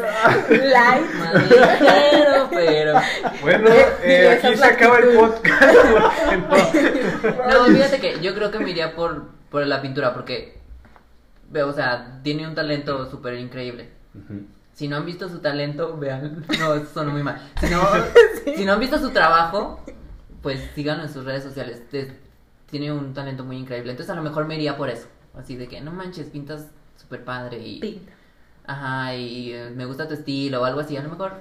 Light. más ligero, pero. Bueno, Eh, aquí se acaba el podcast. no. Fíjate que yo creo que me iría por, por la pintura, porque. Veo, o sea, tiene un talento súper increíble. Si no han visto su talento, vean. No, eso sonó muy mal. Si no, si no han visto su trabajo, pues síganlo en sus redes sociales. Te- tiene un talento muy increíble. Entonces a lo mejor me iría por eso. Así de que, no manches, pintas súper padre y... Pinta. Ajá, y eh, me gusta tu estilo o algo así. A lo mejor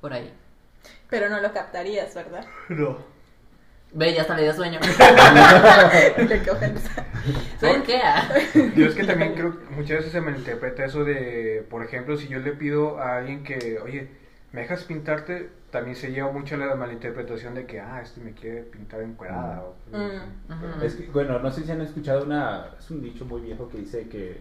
por ahí. Pero no lo captarías, ¿verdad? No. Ve, ya hasta le dio sueño. Qué ofensa. ¿Saben qué? Yo es que también creo que muchas veces se malinterpreta eso de, por ejemplo, si yo le pido a alguien que, oye, ¿me dejas pintarte? También se lleva mucho la malinterpretación de que, ah, este me quiere pintar encuerada. Mm. Ujú. Es que, bueno, no sé si han escuchado una. Es un dicho muy viejo que dice que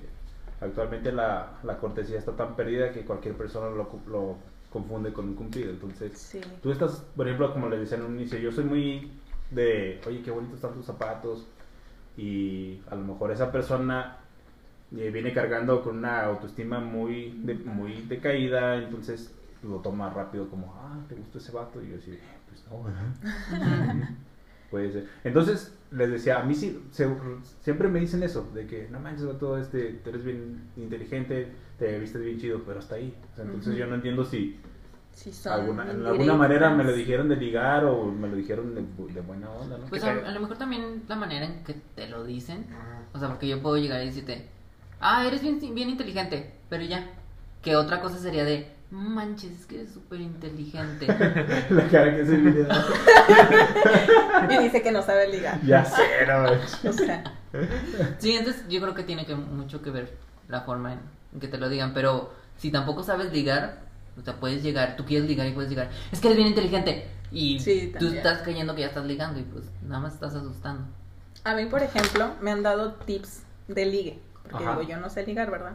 actualmente la, la cortesía está tan perdida que cualquier persona lo, lo confunde con un cumplido. Entonces, Sí. tú estás, por ejemplo, como les decía en un inicio, yo soy muy de, oye, qué bonitos están tus zapatos. Y a lo mejor esa persona eh, viene cargando con una autoestima muy, de- muy decaída, entonces lo toma rápido como, ah, ¿te gustó ese vato? Y yo así, pues no, ¿verdad? Puede ser. Entonces, les decía, a mí sí, se- siempre me dicen eso, de que no manches, todo este, tú eres bien inteligente, te vistes bien chido, pero hasta ahí. Entonces yo no entiendo si, si son Alguna, en alguna manera me lo dijeron de ligar o me lo dijeron de, de buena onda, ¿no? Pues ¿Qué a, a lo mejor también la manera en que te lo dicen. O sea, porque yo puedo llegar y decirte, ah, eres bien, bien inteligente, pero ya. Que otra cosa sería de, manches, es que eres súper inteligente. La cara que se video. Y dice que no sabe ligar. ya sé, no. O sea, Sí, entonces yo creo que tiene que mucho que ver la forma en que te lo digan, pero si tampoco sabes ligar, o sea, puedes llegar, tú quieres ligar y puedes llegar, es que eres bien inteligente y Sí, tú estás creyendo que ya estás ligando y pues nada más estás asustando. a mí, por ejemplo, me han dado tips de ligue. Porque Ajá. digo, yo no sé ligar, ¿verdad?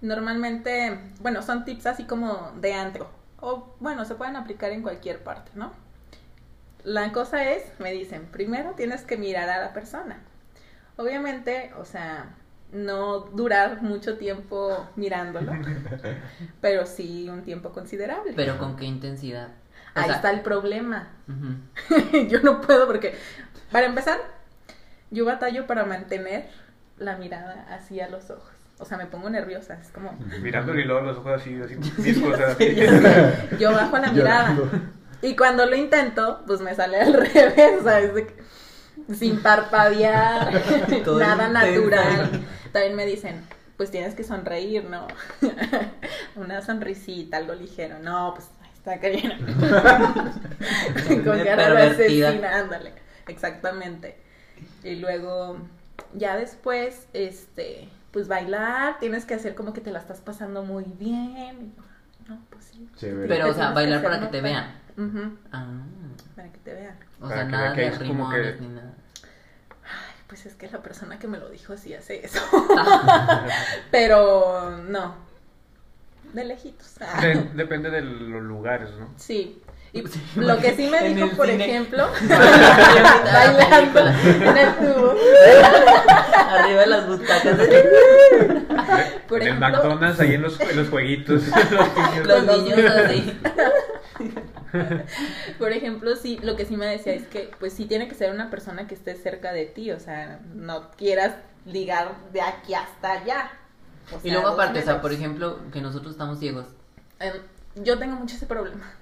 Normalmente, bueno, son tips así como de antro. O bueno, se pueden aplicar en cualquier parte, ¿no? La cosa es, me dicen, primero tienes que mirar a la persona. Obviamente, o sea, no durar mucho tiempo mirándolo, pero sí un tiempo considerable. Pero con qué intensidad. O Ahí sea, está el problema. yo no puedo porque, para empezar, yo batallo para mantener la mirada así a los ojos. O sea, me pongo nerviosa, es como... Mirándole y luego los ojos así, así, así. Yo bajo la mirada. Y cuando lo intento, pues me sale al revés, ¿sabes? De que- sin parpadear, Todo nada natural. También me dicen, pues tienes que sonreír, ¿no? Una sonrisita, algo ligero. No, pues ahí está Karina. Con cara de asesina, ándale. Exactamente. Y luego, ya después, este, pues bailar, tienes que hacer como que te la estás pasando muy bien. No, pues sí. Chévere. Pero, o sea, bailar para que te vean. Ah, para que te vean. o Para sea, nada de que- rimones ni nada. Pues es que la persona que me lo dijo sí hace eso. Pero no. De lejitos. De- depende de los lugares, ¿no? Sí. Y Sí, lo que sí me dijo, el por cine. ejemplo, La bailando en el tubo. Arriba de las butacas. Por en el ejemplo- McDonald's, ahí en los, en los jueguitos. los niños. Los niños así. Por ejemplo, sí, lo que sí me decía es que, pues sí tiene que ser una persona que esté cerca de ti, o sea, no quieras ligar de aquí hasta allá. O Y luego aparte, o sea, por ejemplo, que nosotros estamos ciegos. Em, yo tengo mucho ese problema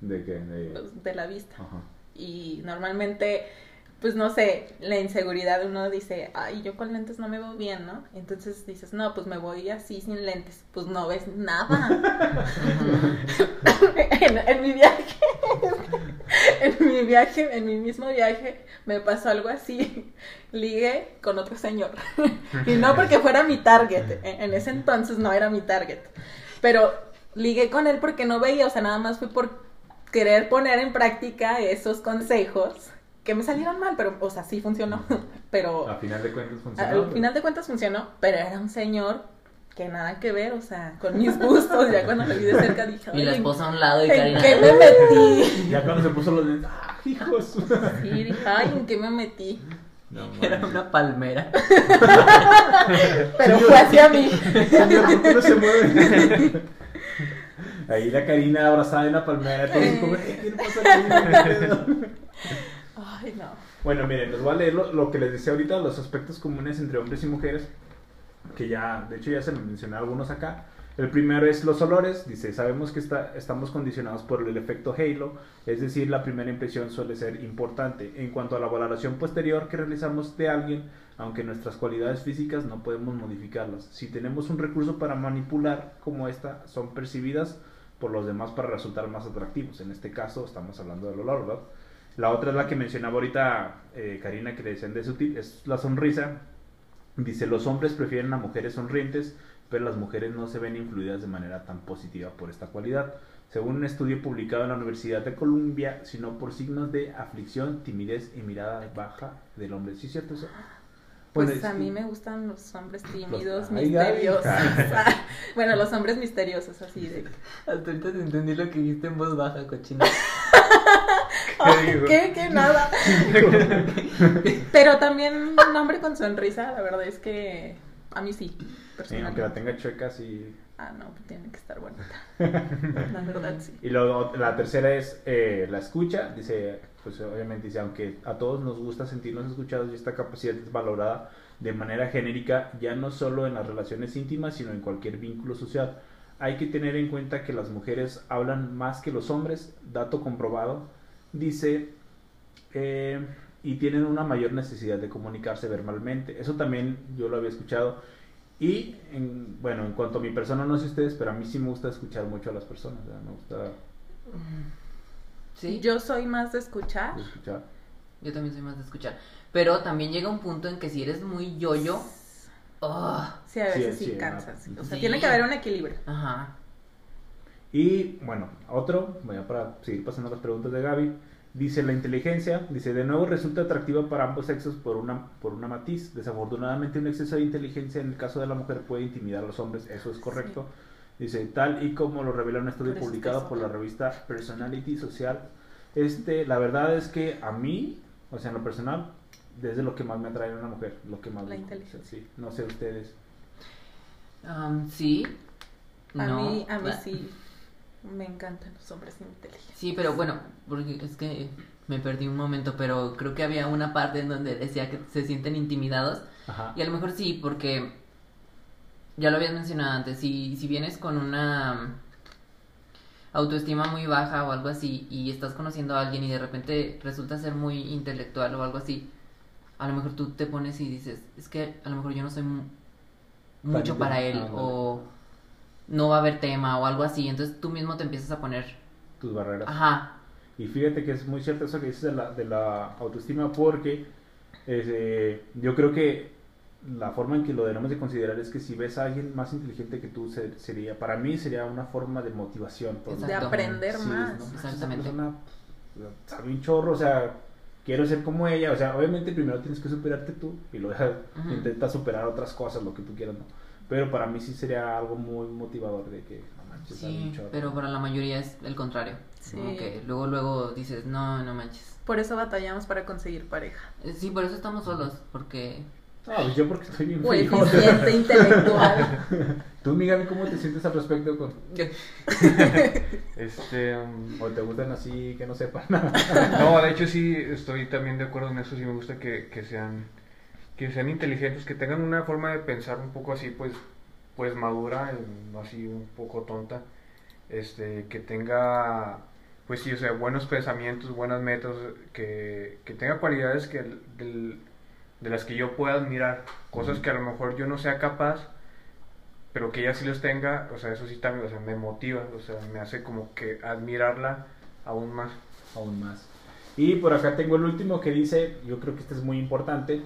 ¿De qué? De... pues, de la vista. Ajá. Y normalmente, pues no sé, la inseguridad uno dice, ay, yo con lentes no me veo bien, ¿no? Entonces dices, no, pues me voy así sin lentes, pues no ves nada. en, en mi viaje, en mi viaje, en mi mismo viaje, me pasó algo así. Ligué con otro señor. y no porque fuera mi target, en, en ese entonces no era mi target. Pero ligué con él porque no veía, o sea, nada más fui por querer poner en práctica esos consejos que me salieron mal, pero, o sea, sí funcionó. Pero A final de cuentas funcionó. al final de cuentas funcionó, pero era un señor que nada que ver, o sea, con mis gustos. Ya cuando lo vi de cerca dije, Y la "Ay, esposa a un lado y ¿en Karina. qué me metí? Ya cuando se puso los lentes, ¡ah, hijos! Sí, dije, ay, ¿en qué me metí? No, Era una palmera. Pero fue hacia mí. Señor, ¿por qué no se mueve? Ahí la Karina abrazada en la palmera, "Eh, ¿qué le pasa a Karina? Ay, no. Bueno, miren, les voy a leer lo, que les decía ahorita, los aspectos comunes entre hombres y mujeres, que ya, de hecho ya se me mencioné algunos acá. El primero es los olores, dice, sabemos que está, estamos condicionados por el efecto halo, es decir, la primera impresión suele ser importante. En cuanto a la valoración posterior que realizamos de alguien, aunque nuestras cualidades físicas no podemos modificarlas. Si tenemos un recurso para manipular como esta, son percibidas por los demás para resultar más atractivos. En este caso estamos hablando del olor, ¿verdad? La otra es la que mencionaba ahorita eh, Karina, que le decían de su tip, es la sonrisa. Dice, los hombres prefieren a mujeres sonrientes, pero las mujeres no se ven influidas de manera tan positiva por esta cualidad. Según un estudio publicado en la Universidad de Columbia, sino por signos de aflicción, timidez y mirada baja del hombre. ¿Sí es cierto eso? Pues Bueno, a mí me gustan los hombres tímidos, Ay, misteriosos. ay. bueno, los hombres misteriosos, así de... Hasta ahorita te entendí lo que dijiste en voz baja, cochina. ¿Qué? ¿Qué? ¿Qué? Nada. Pero también un hombre con sonrisa, la verdad es que a mí sí, Sí, aunque la tenga chueca, sí. Ah, no, pues tiene que estar bonita. La verdad, sí. Y luego la tercera es eh, la escucha. Dice, pues obviamente dice, aunque a todos nos gusta sentirnos escuchados y esta capacidad es valorada de manera genérica, ya no solo en las relaciones íntimas, sino en cualquier vínculo social. hay que tener en cuenta que las mujeres hablan más que los hombres, dato comprobado. Dice, eh, y tienen una mayor necesidad de comunicarse verbalmente. Eso también yo lo había escuchado. Y en- bueno, en cuanto a mi persona, no sé ustedes, pero a mí sí me gusta escuchar mucho a las personas. ¿verdad? Me gusta Sí, Yo soy más de escuchar. escuchar. yo también soy más de escuchar. Pero también llega un punto en que si eres muy yo-yo, oh, Sí, a veces Sí, sí, sí, cansas. O sea, Sí. tiene que haber un equilibrio. ajá. Y bueno, otro, voy a para seguir pasando las preguntas de Gaby. Dice la inteligencia, dice de nuevo resulta atractiva para ambos sexos por una, por una matiz. Desafortunadamente un exceso de inteligencia en el caso de la mujer puede intimidar a los hombres, eso es correcto. Dice tal y como lo revela un estudio publicado por la revista Personality Social. Este, la verdad es que a mí, o sea, en lo personal, desde lo que más me atrae en una mujer, lo que más La me- inteligencia. Sí, no sé ustedes. Sí. A no. mí, a mí sí. Me encantan los hombres inteligentes. Sí, pero bueno, porque es que me perdí un momento, pero creo que había una parte en donde decía que se sienten intimidados. Ajá. Y a lo mejor sí, porque ya lo habías mencionado antes, si, si vienes con una autoestima muy baja o algo así y estás conociendo a alguien y de repente resulta ser muy intelectual o algo así, a lo mejor tú te pones y dices, es que a lo mejor yo no soy mu- mucho para él inteligente, o no va a haber tema o algo así, entonces tú mismo te empiezas a poner, Tus barreras. ajá, Y fíjate que es muy cierto eso que dices de la, de la autoestima porque este, yo creo que la forma en que lo debemos de considerar es que si ves a alguien más inteligente que tú se- sería, para mí sería una forma de motivación. por- De aprender Sí, más. ¿no? Esa Exactamente. persona, pues, sabe un chorro, o sea, quiero ser como ella, o sea, obviamente primero tienes que superarte tú y luego ya Ujú. intentas superar otras cosas, lo que tú quieras, ¿no? Pero para mí sí sería algo muy motivador de que, no manches, sí, pero para la mayoría es el contrario, Sí. como que luego luego dices, no, no manches. Por eso batallamos para conseguir pareja. Eh, Sí, por eso estamos solos, porque No, pues yo porque estoy bien O feo. eficiente intelectual. Tú, Miguel, ¿cómo te sientes al respecto? Con... Este, um, ¿O te gustan así que no sepan nada? no, de hecho sí estoy también de acuerdo en eso, sí me gusta que, que sean que sean inteligentes, que tengan una forma de pensar un poco así, pues pues madura, así un poco tonta. Este, que tenga pues sí, o sea, buenos pensamientos, buenas metas, que, que tenga cualidades que del- de las que yo pueda admirar, cosas que a lo mejor yo no sea capaz, pero que ella sí los tenga, o sea, eso sí también, o sea, me motiva, o sea, me hace como que admirarla aún más. Aún más. Y por acá tengo el último que dice, yo creo que este es muy importante,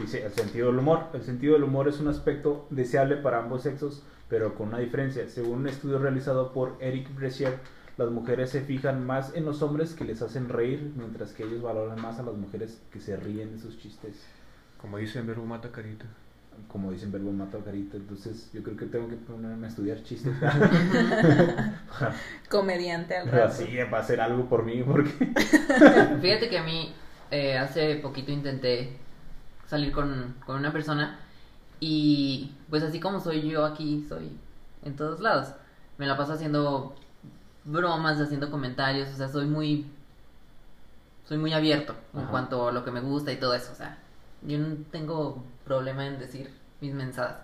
dice el sentido del humor. El sentido del humor es un aspecto deseable para ambos sexos, pero con una diferencia. Según un estudio realizado por Eric Bressier, las mujeres se fijan más en los hombres que les hacen reír, mientras que ellos valoran más a las mujeres que se ríen de sus chistes. Como dicen, verbo mata carita. Como dicen verbo mata carita, entonces yo creo que tengo que ponerme a estudiar chistes. Comediante al rato. Así, va a hacer algo por mí, porque... Fíjate que a mí eh, hace poquito intenté salir con, con una persona y pues así como soy yo aquí, soy en todos lados. Me la paso haciendo bromas, haciendo comentarios, o sea, soy muy soy muy abierto en cuanto a lo que me gusta y todo eso, o sea, yo no tengo problema en decir mis mensajes.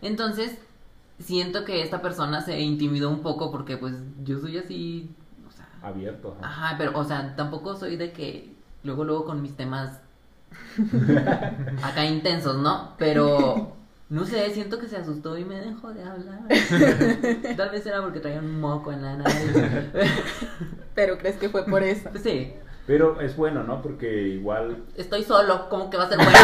Entonces, siento que esta persona se intimidó un poco porque pues yo soy así, o sea, Abierto. ajá. Ajá, pero, o sea, tampoco soy de que luego, luego con mis temas acá intensos, ¿no? Pero, no sé, siento que se asustó y me dejó de hablar. Tal vez era porque traía un moco en la nariz. Pero crees que fue por eso. Sí, Pero es bueno, ¿no? Porque igual... estoy solo, como que va a ser bueno.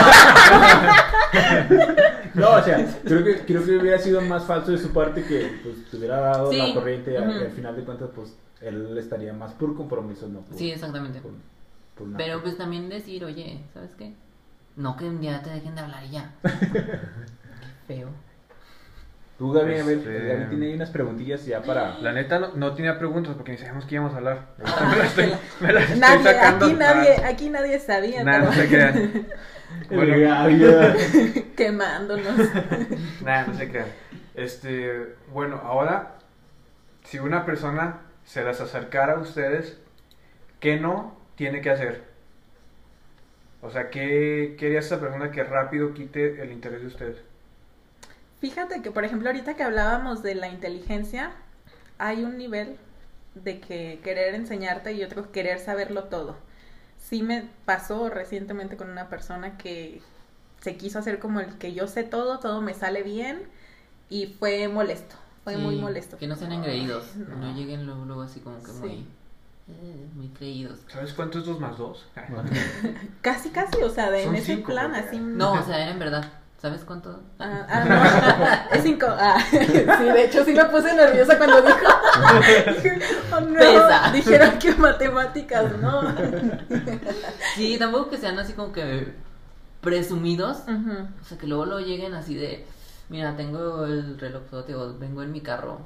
No, o sea, creo que, creo que hubiera sido más falso de su parte que pues, te hubiera dado Sí, la corriente y al, final de cuentas, pues, él estaría más por compromiso, ¿no? Por, Sí, exactamente. por- por una- Pero pues también decir, oye, ¿sabes qué? No que un día te dejen de hablar y ya. Qué feo. Tú, Gaby, a ver, Este- Gaby tiene ahí unas preguntillas ya para... La neta no, no tenía preguntas porque ni sabíamos que íbamos a hablar. Ahorita me las estoy, me las estoy Nadie, sacando. aquí nadie, aquí nadie sabía, Nada, no se crean. Bueno. El Gaby, quemándonos. Nada, no se crean. Este, bueno, ahora, si una persona se las acercara a ustedes, ¿qué no tiene que hacer? O sea, ¿qué, qué haría esa persona que rápido quite el interés de ustedes? Fíjate que, por ejemplo, ahorita que hablábamos de la inteligencia, hay un nivel de que querer enseñarte y otro querer saberlo todo. Sí me pasó recientemente con una persona que se quiso hacer como el que yo sé todo, todo me sale bien y fue molesto, fue Sí, muy molesto. Que no sean engreídos, no. no. lleguen luego, luego así como que Sí. muy, muy creídos. ¿Sabes cuánto es 2 más 2? Casi, casi, o sea, de, en ese cinco, plan, porque- así. No, o sea, era en verdad. ¿Sabes cuánto? Ah, ah, no, es cinco. Ah, sí, de hecho sí me puse nerviosa cuando dijo. Oh, no, Pesa. dijeron que matemáticas, no. Sí, tampoco que sean así como que presumidos. O sea, que luego lo lleguen así de, mira, tengo el reloj o vengo en mi carro.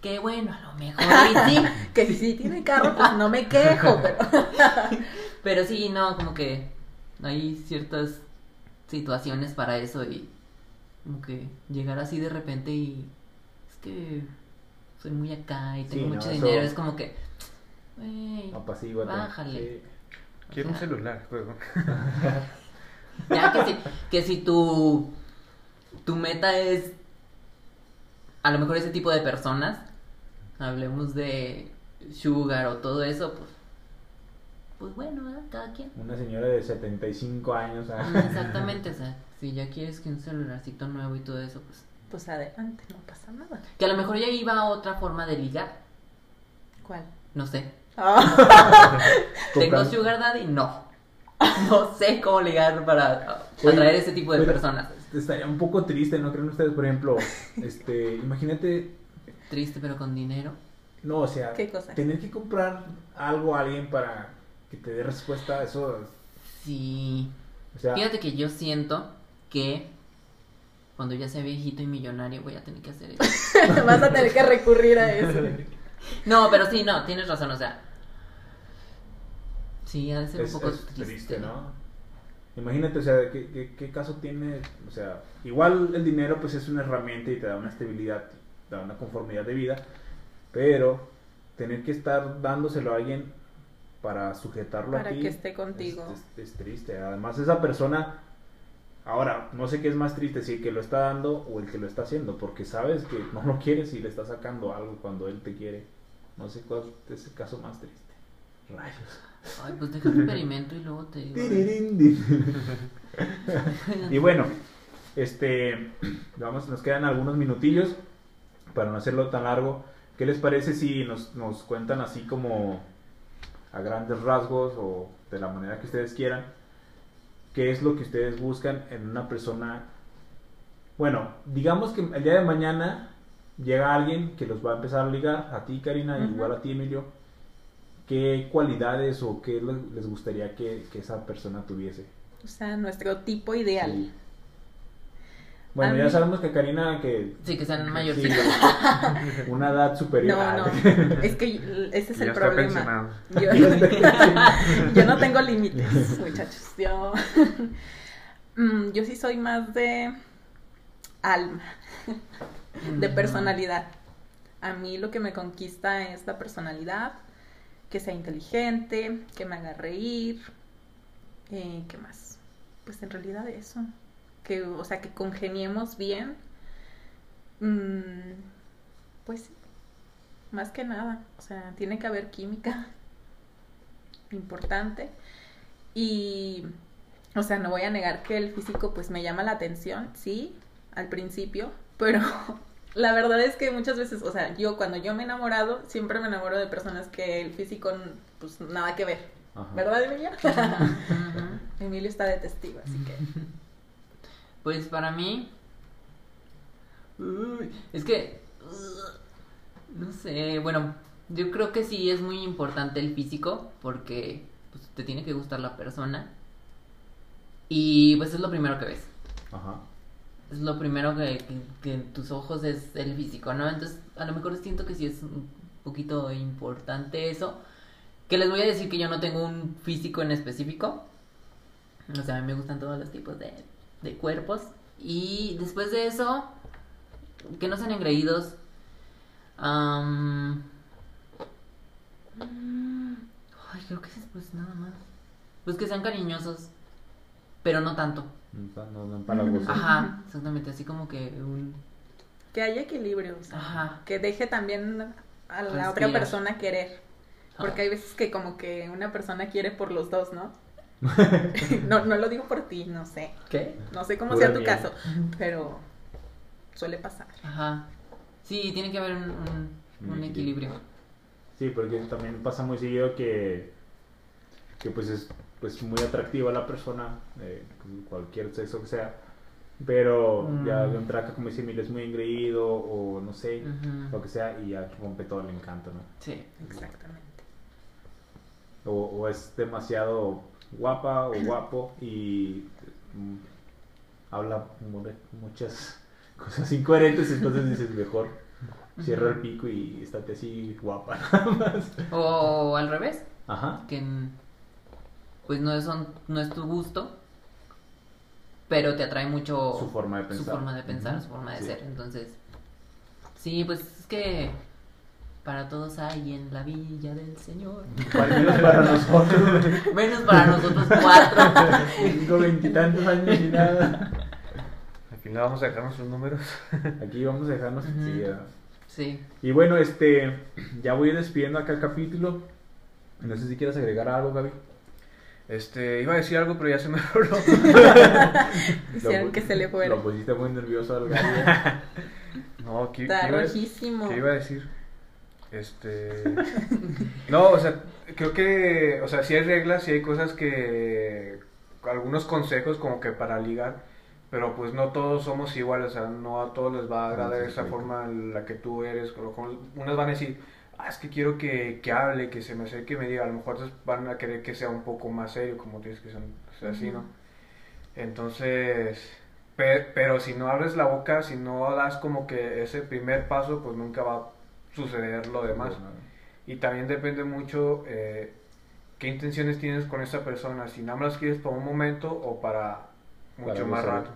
Que bueno, a lo mejor y sí. Que si sí tiene carro, pues no me quejo, pero. Pero sí, no, como que hay ciertas situaciones para eso y como que llegar así de repente y es que soy muy acá y tengo Sí, no, mucho eso- dinero, es como que, Apacíguate. Bájale. Sí. Quiero un O sea, celular, juego. Ya que si, que si tu, tu meta es a lo mejor ese tipo de personas, hablemos de sugar o todo eso, pues, pues bueno, ¿verdad? cada quien. Una señora de 75 años. ah. Ah, Exactamente, o sea, si ya quieres que un celularcito nuevo y todo eso, pues Pues adelante, no pasa nada. que a lo mejor ya iba a otra forma de ligar, ¿Cuál? no sé. Ah, ¿Tengo sugar daddy? No. No sé cómo ligar para Oye, atraer ese tipo de personas. Estaría un poco triste, ¿no creen ustedes? Por ejemplo, este, imagínate, Triste pero con dinero. no, o sea, ¿Qué cosa? tener que comprar algo a alguien para que te dé respuesta a eso, Sí. o sea, Fíjate que yo siento que cuando ya sea viejito y millonario voy a tener que hacer eso. Vas a tener que recurrir a eso. No, pero sí, no, tienes razón, o sea. Sí, ha de ser es, un poco es triste. triste, ¿no? Imagínate, o sea, ¿qué, qué, qué caso tiene? O sea, igual el dinero pues es una herramienta y te da una estabilidad, da una conformidad de vida, pero tener que estar dándoselo a alguien para sujetarlo Para a ti que esté contigo. Es, es- es triste. Además, esa persona, ahora, no sé qué es más triste, si el que lo está dando o el que lo está haciendo, porque sabes que no lo quieres y le está sacando algo cuando él te quiere. No sé cuál es el caso más triste. Rayos. Ay, pues deja el experimento y luego te digo. y bueno, este, vamos, nos quedan algunos minutillos para no hacerlo tan largo. ¿Qué les parece si nos, nos cuentan así como a grandes rasgos o de la manera que ustedes quieran? ¿Qué es lo que ustedes buscan en una persona? Bueno, digamos que el día de mañana llega alguien que los va a empezar a ligar, a ti Karina, igual a ti Emilio. ¿Qué cualidades o qué le- les gustaría que, que esa persona tuviese? O sea, nuestro tipo ideal. Sí. Bueno, ya sabemos que Karina que Sí, que sean sí, mayorcitos. una edad superior. No, no, es que ese es el problema. Yo, no tengo límites, muchachos. Yo, Mm, yo sí soy más de alma, de personalidad. A mí lo que me conquista es la personalidad, que sea inteligente, que me haga reír. Eh, ¿Qué más? Pues en realidad eso. Que, o sea, que congeniemos bien. Mm, pues sí, más que nada. O sea, tiene que haber química importante. Y, o sea, no voy a negar que el físico pues me llama la atención, sí, al principio, pero la verdad es que muchas veces, o sea, yo cuando yo me he enamorado, siempre me enamoro de personas que el físico pues nada que ver. Ajá. ¿Verdad, Emilio? Ujú. Emilio está de testigo, así que... Pues para mí. Uy, es que. uh, No sé, bueno, yo creo que sí es muy importante el físico porque pues, te tiene que gustar la persona. Y pues es lo primero que ves. Ajá. Es lo primero que, que, que en tus ojos es el físico, ¿no? Entonces, a lo mejor siento que sí es un poquito importante eso. Que les voy a decir que yo no tengo un físico en específico. O sea, a mí me gustan todos los tipos de, de cuerpos. Y después de eso, que no sean engreídos. Mm, ay, creo que es pues nada más. Pues que sean cariñosos, pero no tanto. No, no. Ajá, exactamente, así como que un... Que haya equilibrio, o sea, Ajá. que deje también a la otra persona querer. Porque hay veces que como que una persona quiere por los dos, ¿no? no, no lo digo por ti, no sé. ¿Qué? No sé cómo Pura sea tu mierda. caso, pero suele pasar. Ajá. Sí, tiene que haber un, un- Un un equilibrio. Sí, porque también pasa muy seguido que, que pues es pues muy atractiva la persona, eh, cualquier sexo que sea, pero Mm. ya de entrada, como dice Emilio, es muy engreído o no sé, lo que sea, y ya rompe todo el encanto, ¿no? Sí. Exactamente. O, o es demasiado guapa o guapo y mm, habla mu- muchas cosas incoherentes, entonces dices mejor cierra el pico y estate así guapa nada más. O al revés, Ajá. que pues no es, son- no es tu gusto, pero te atrae mucho Su forma de su pensar. forma de pensar, su forma de Sí. ser. Entonces, sí, pues es que para todos hay en la villa del Señor. Menos para nosotros. Menos para nosotros cuatro. Tengo veintitantos años y nada. Al final vamos a dejarnos sus números. Aquí vamos a dejarnos. Ujú. sí. Y bueno, este, ya voy despidiendo acá el capítulo. No sé si quieres agregar algo, Gaby. Este, iba a decir algo, pero ya se me olvidó. Hicieron Lo- que se le fuera. Lo pusiste muy nervioso al Gaby. No, ¿qué, Está qué iba a- rojísimo. ¿Qué iba a decir? Este. No, o sea, creo que. O sea, sí hay reglas, sí hay cosas que. Algunos consejos como que para ligar. Pero pues no todos somos iguales, o sea, no a todos les va a agradar sí, esa sí. forma en la que tú eres. Unas van a decir, ah, es que quiero que, que hable, que se me acerque y me diga. A lo mejor van a querer que sea un poco más serio, como tienes que ser o sea, así, ¿no? Entonces, pe- pero si no abres la boca, si no das como que ese primer paso, pues nunca va a suceder lo demás. Y también depende mucho eh, qué intenciones tienes con esa persona, si nada más quieres por un momento o para mucho Para más gozar. rato.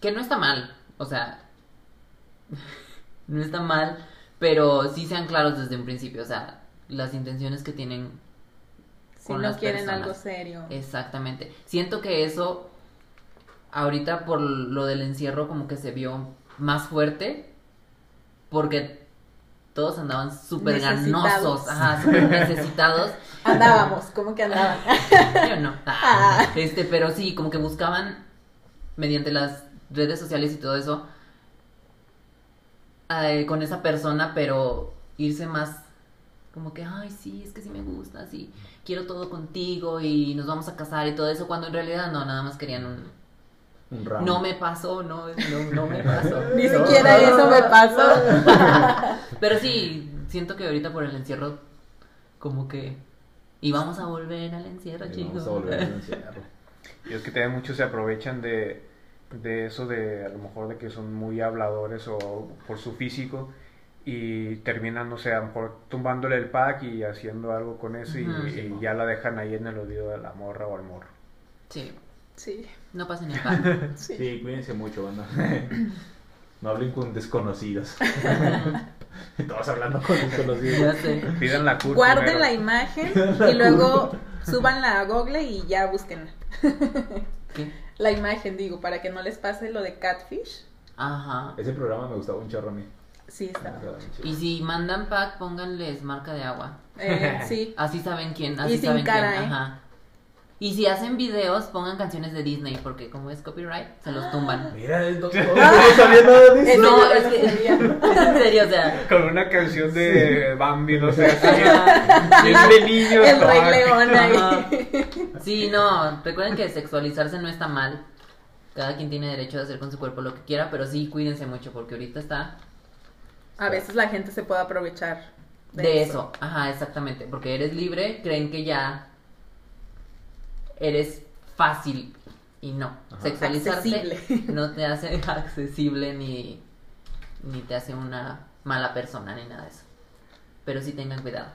Que no está mal, o sea, no está mal, pero sí sean claros desde un principio, o sea, las intenciones que tienen Si con no las quieren personas. algo serio. Exactamente. Siento que eso, ahorita por lo del encierro, como que se vio más fuerte, porque todos andaban súper ganosos, ajá, súper necesitados. Andábamos, ¿cómo que andaban? Yo no. Ah, Este, pero sí, como que buscaban mediante las redes sociales y todo eso eh, con esa persona, pero irse más como que, ay, sí, es que sí me gusta, sí, quiero todo contigo y nos vamos a casar y todo eso, cuando en realidad no, nada más querían un... Un. No me pasó, no, no, no me pasó. Ni No. siquiera eso me pasó. Pero sí, siento que ahorita por el encierro, como que... Y vamos a volver al encierro, Y chicos. Vamos a volver a encierro. Y es que también muchos se aprovechan de, de eso, de a lo mejor de que son muy habladores o por su físico y terminan, no sé, a lo mejor tumbándole el pack y haciendo algo con eso y, ya la dejan ahí en el oído de la morra o al morro. Sí, Sí, no pasen el pan. sí. Sí, cuídense mucho, banda. No hablen con desconocidos. Todos hablando con ya desconocidos. sé. Pidan la CUR Guarden primero. la imagen y luego súbanla a Google y ya busquen ¿Qué? la imagen, digo, para que no les pase lo de Catfish. Ajá. Ese programa me gustaba un chorro a mí. Sí, está. Y si mandan pack, pónganles marca de agua. Eh, sí. Así saben quién, así Y sin saben cara, quién. ¿eh? Ajá. Y si hacen videos, pongan canciones de Disney, porque como es copyright, se los tumban. Mira, el doctor. No sabía nada de eso. No, es que-. Es en serio, o sea. Con una canción de Bambi, no sé, así. De niños. El Rey ¿no? León ahí. Sí, no, recuerden que sexualizarse no está mal. Cada quien tiene derecho de hacer con su cuerpo lo que quiera, pero sí cuídense mucho porque ahorita está A veces la gente se puede aprovechar de, de eso. Ajá, exactamente, porque eres libre, creen que ya eres fácil y no. Ajá. Sexualizarse Accesible. no te hace accesible ni ni te hace una mala persona ni nada de eso. Pero sí tengan cuidado.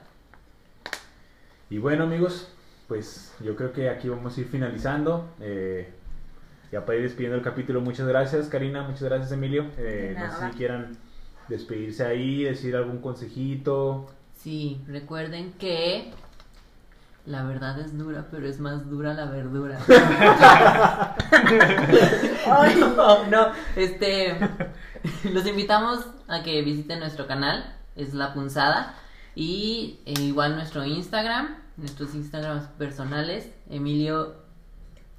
Y bueno, amigos, pues yo creo que aquí vamos a ir finalizando. Eh, ya para ir despidiendo el capítulo, muchas gracias, Karina. Muchas gracias, Emilio. Eh, no sé si quieran despedirse ahí, decir algún consejito. Sí, recuerden que la verdad es dura, pero es más dura la verdura. Ay. no, no, este, los invitamos a que visiten nuestro canal, es La Punzada, y eh, igual nuestro Instagram, nuestros Instagrams personales, Emilio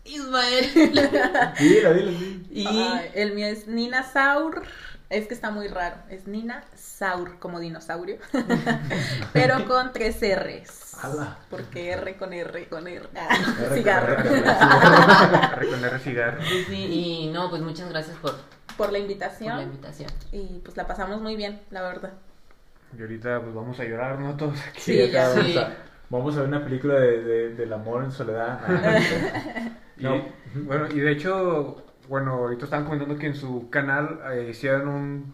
Ismael. Dilo, dilo, dilo. y Ay, el mío es Nina Saur. Es que está muy raro. Es Nina Saur, como dinosaurio. Pero con tres R's. Ala. Porque R con R con R. Ah, R con cigarro. R con R. Cigarro. sí, sí, y no, pues muchas gracias por, Por la por la invitación. Y pues la pasamos muy bien, la verdad. Y ahorita pues vamos a llorar, ¿no? Todos aquí. Sí, acá ya. vamos, Sí. a, vamos a ver una película de, de- del amor en soledad. Y, No. Bueno, y de hecho, bueno, ahorita estaban comentando que en su canal eh, hicieron un,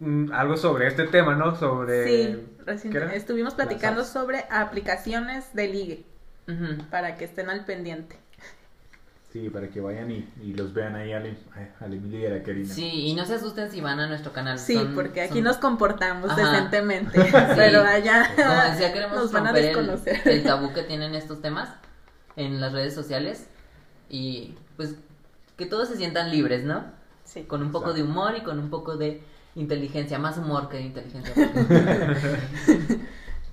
un- algo sobre este tema, ¿no? Sobre... Sí, recién estuvimos platicando sobre aplicaciones de ligue para que estén al pendiente. Sí, para que vayan y, y los vean ahí al, al Emilio y a la Karina. Sí, y no se asusten si van a nuestro canal. Sí, son- porque aquí son- nos comportamos Ajá. decentemente, pero allá Como decía, queremos nos van a el, desconocer. el tabú que tienen estos temas en las redes sociales y pues que todos se sientan libres, ¿no? Sí. Con un poco Exacto. de humor y con un poco de inteligencia, más humor que inteligencia.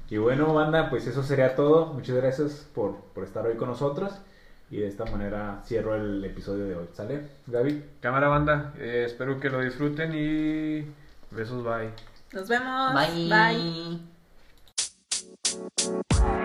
Y bueno, banda, pues eso sería todo. Muchas gracias por, por estar hoy con nosotros. Y de esta manera cierro el episodio de hoy. ¿Sale, Gaby? Cámara banda, eh, espero que lo disfruten y besos, bye. Nos vemos. Bye. Bye.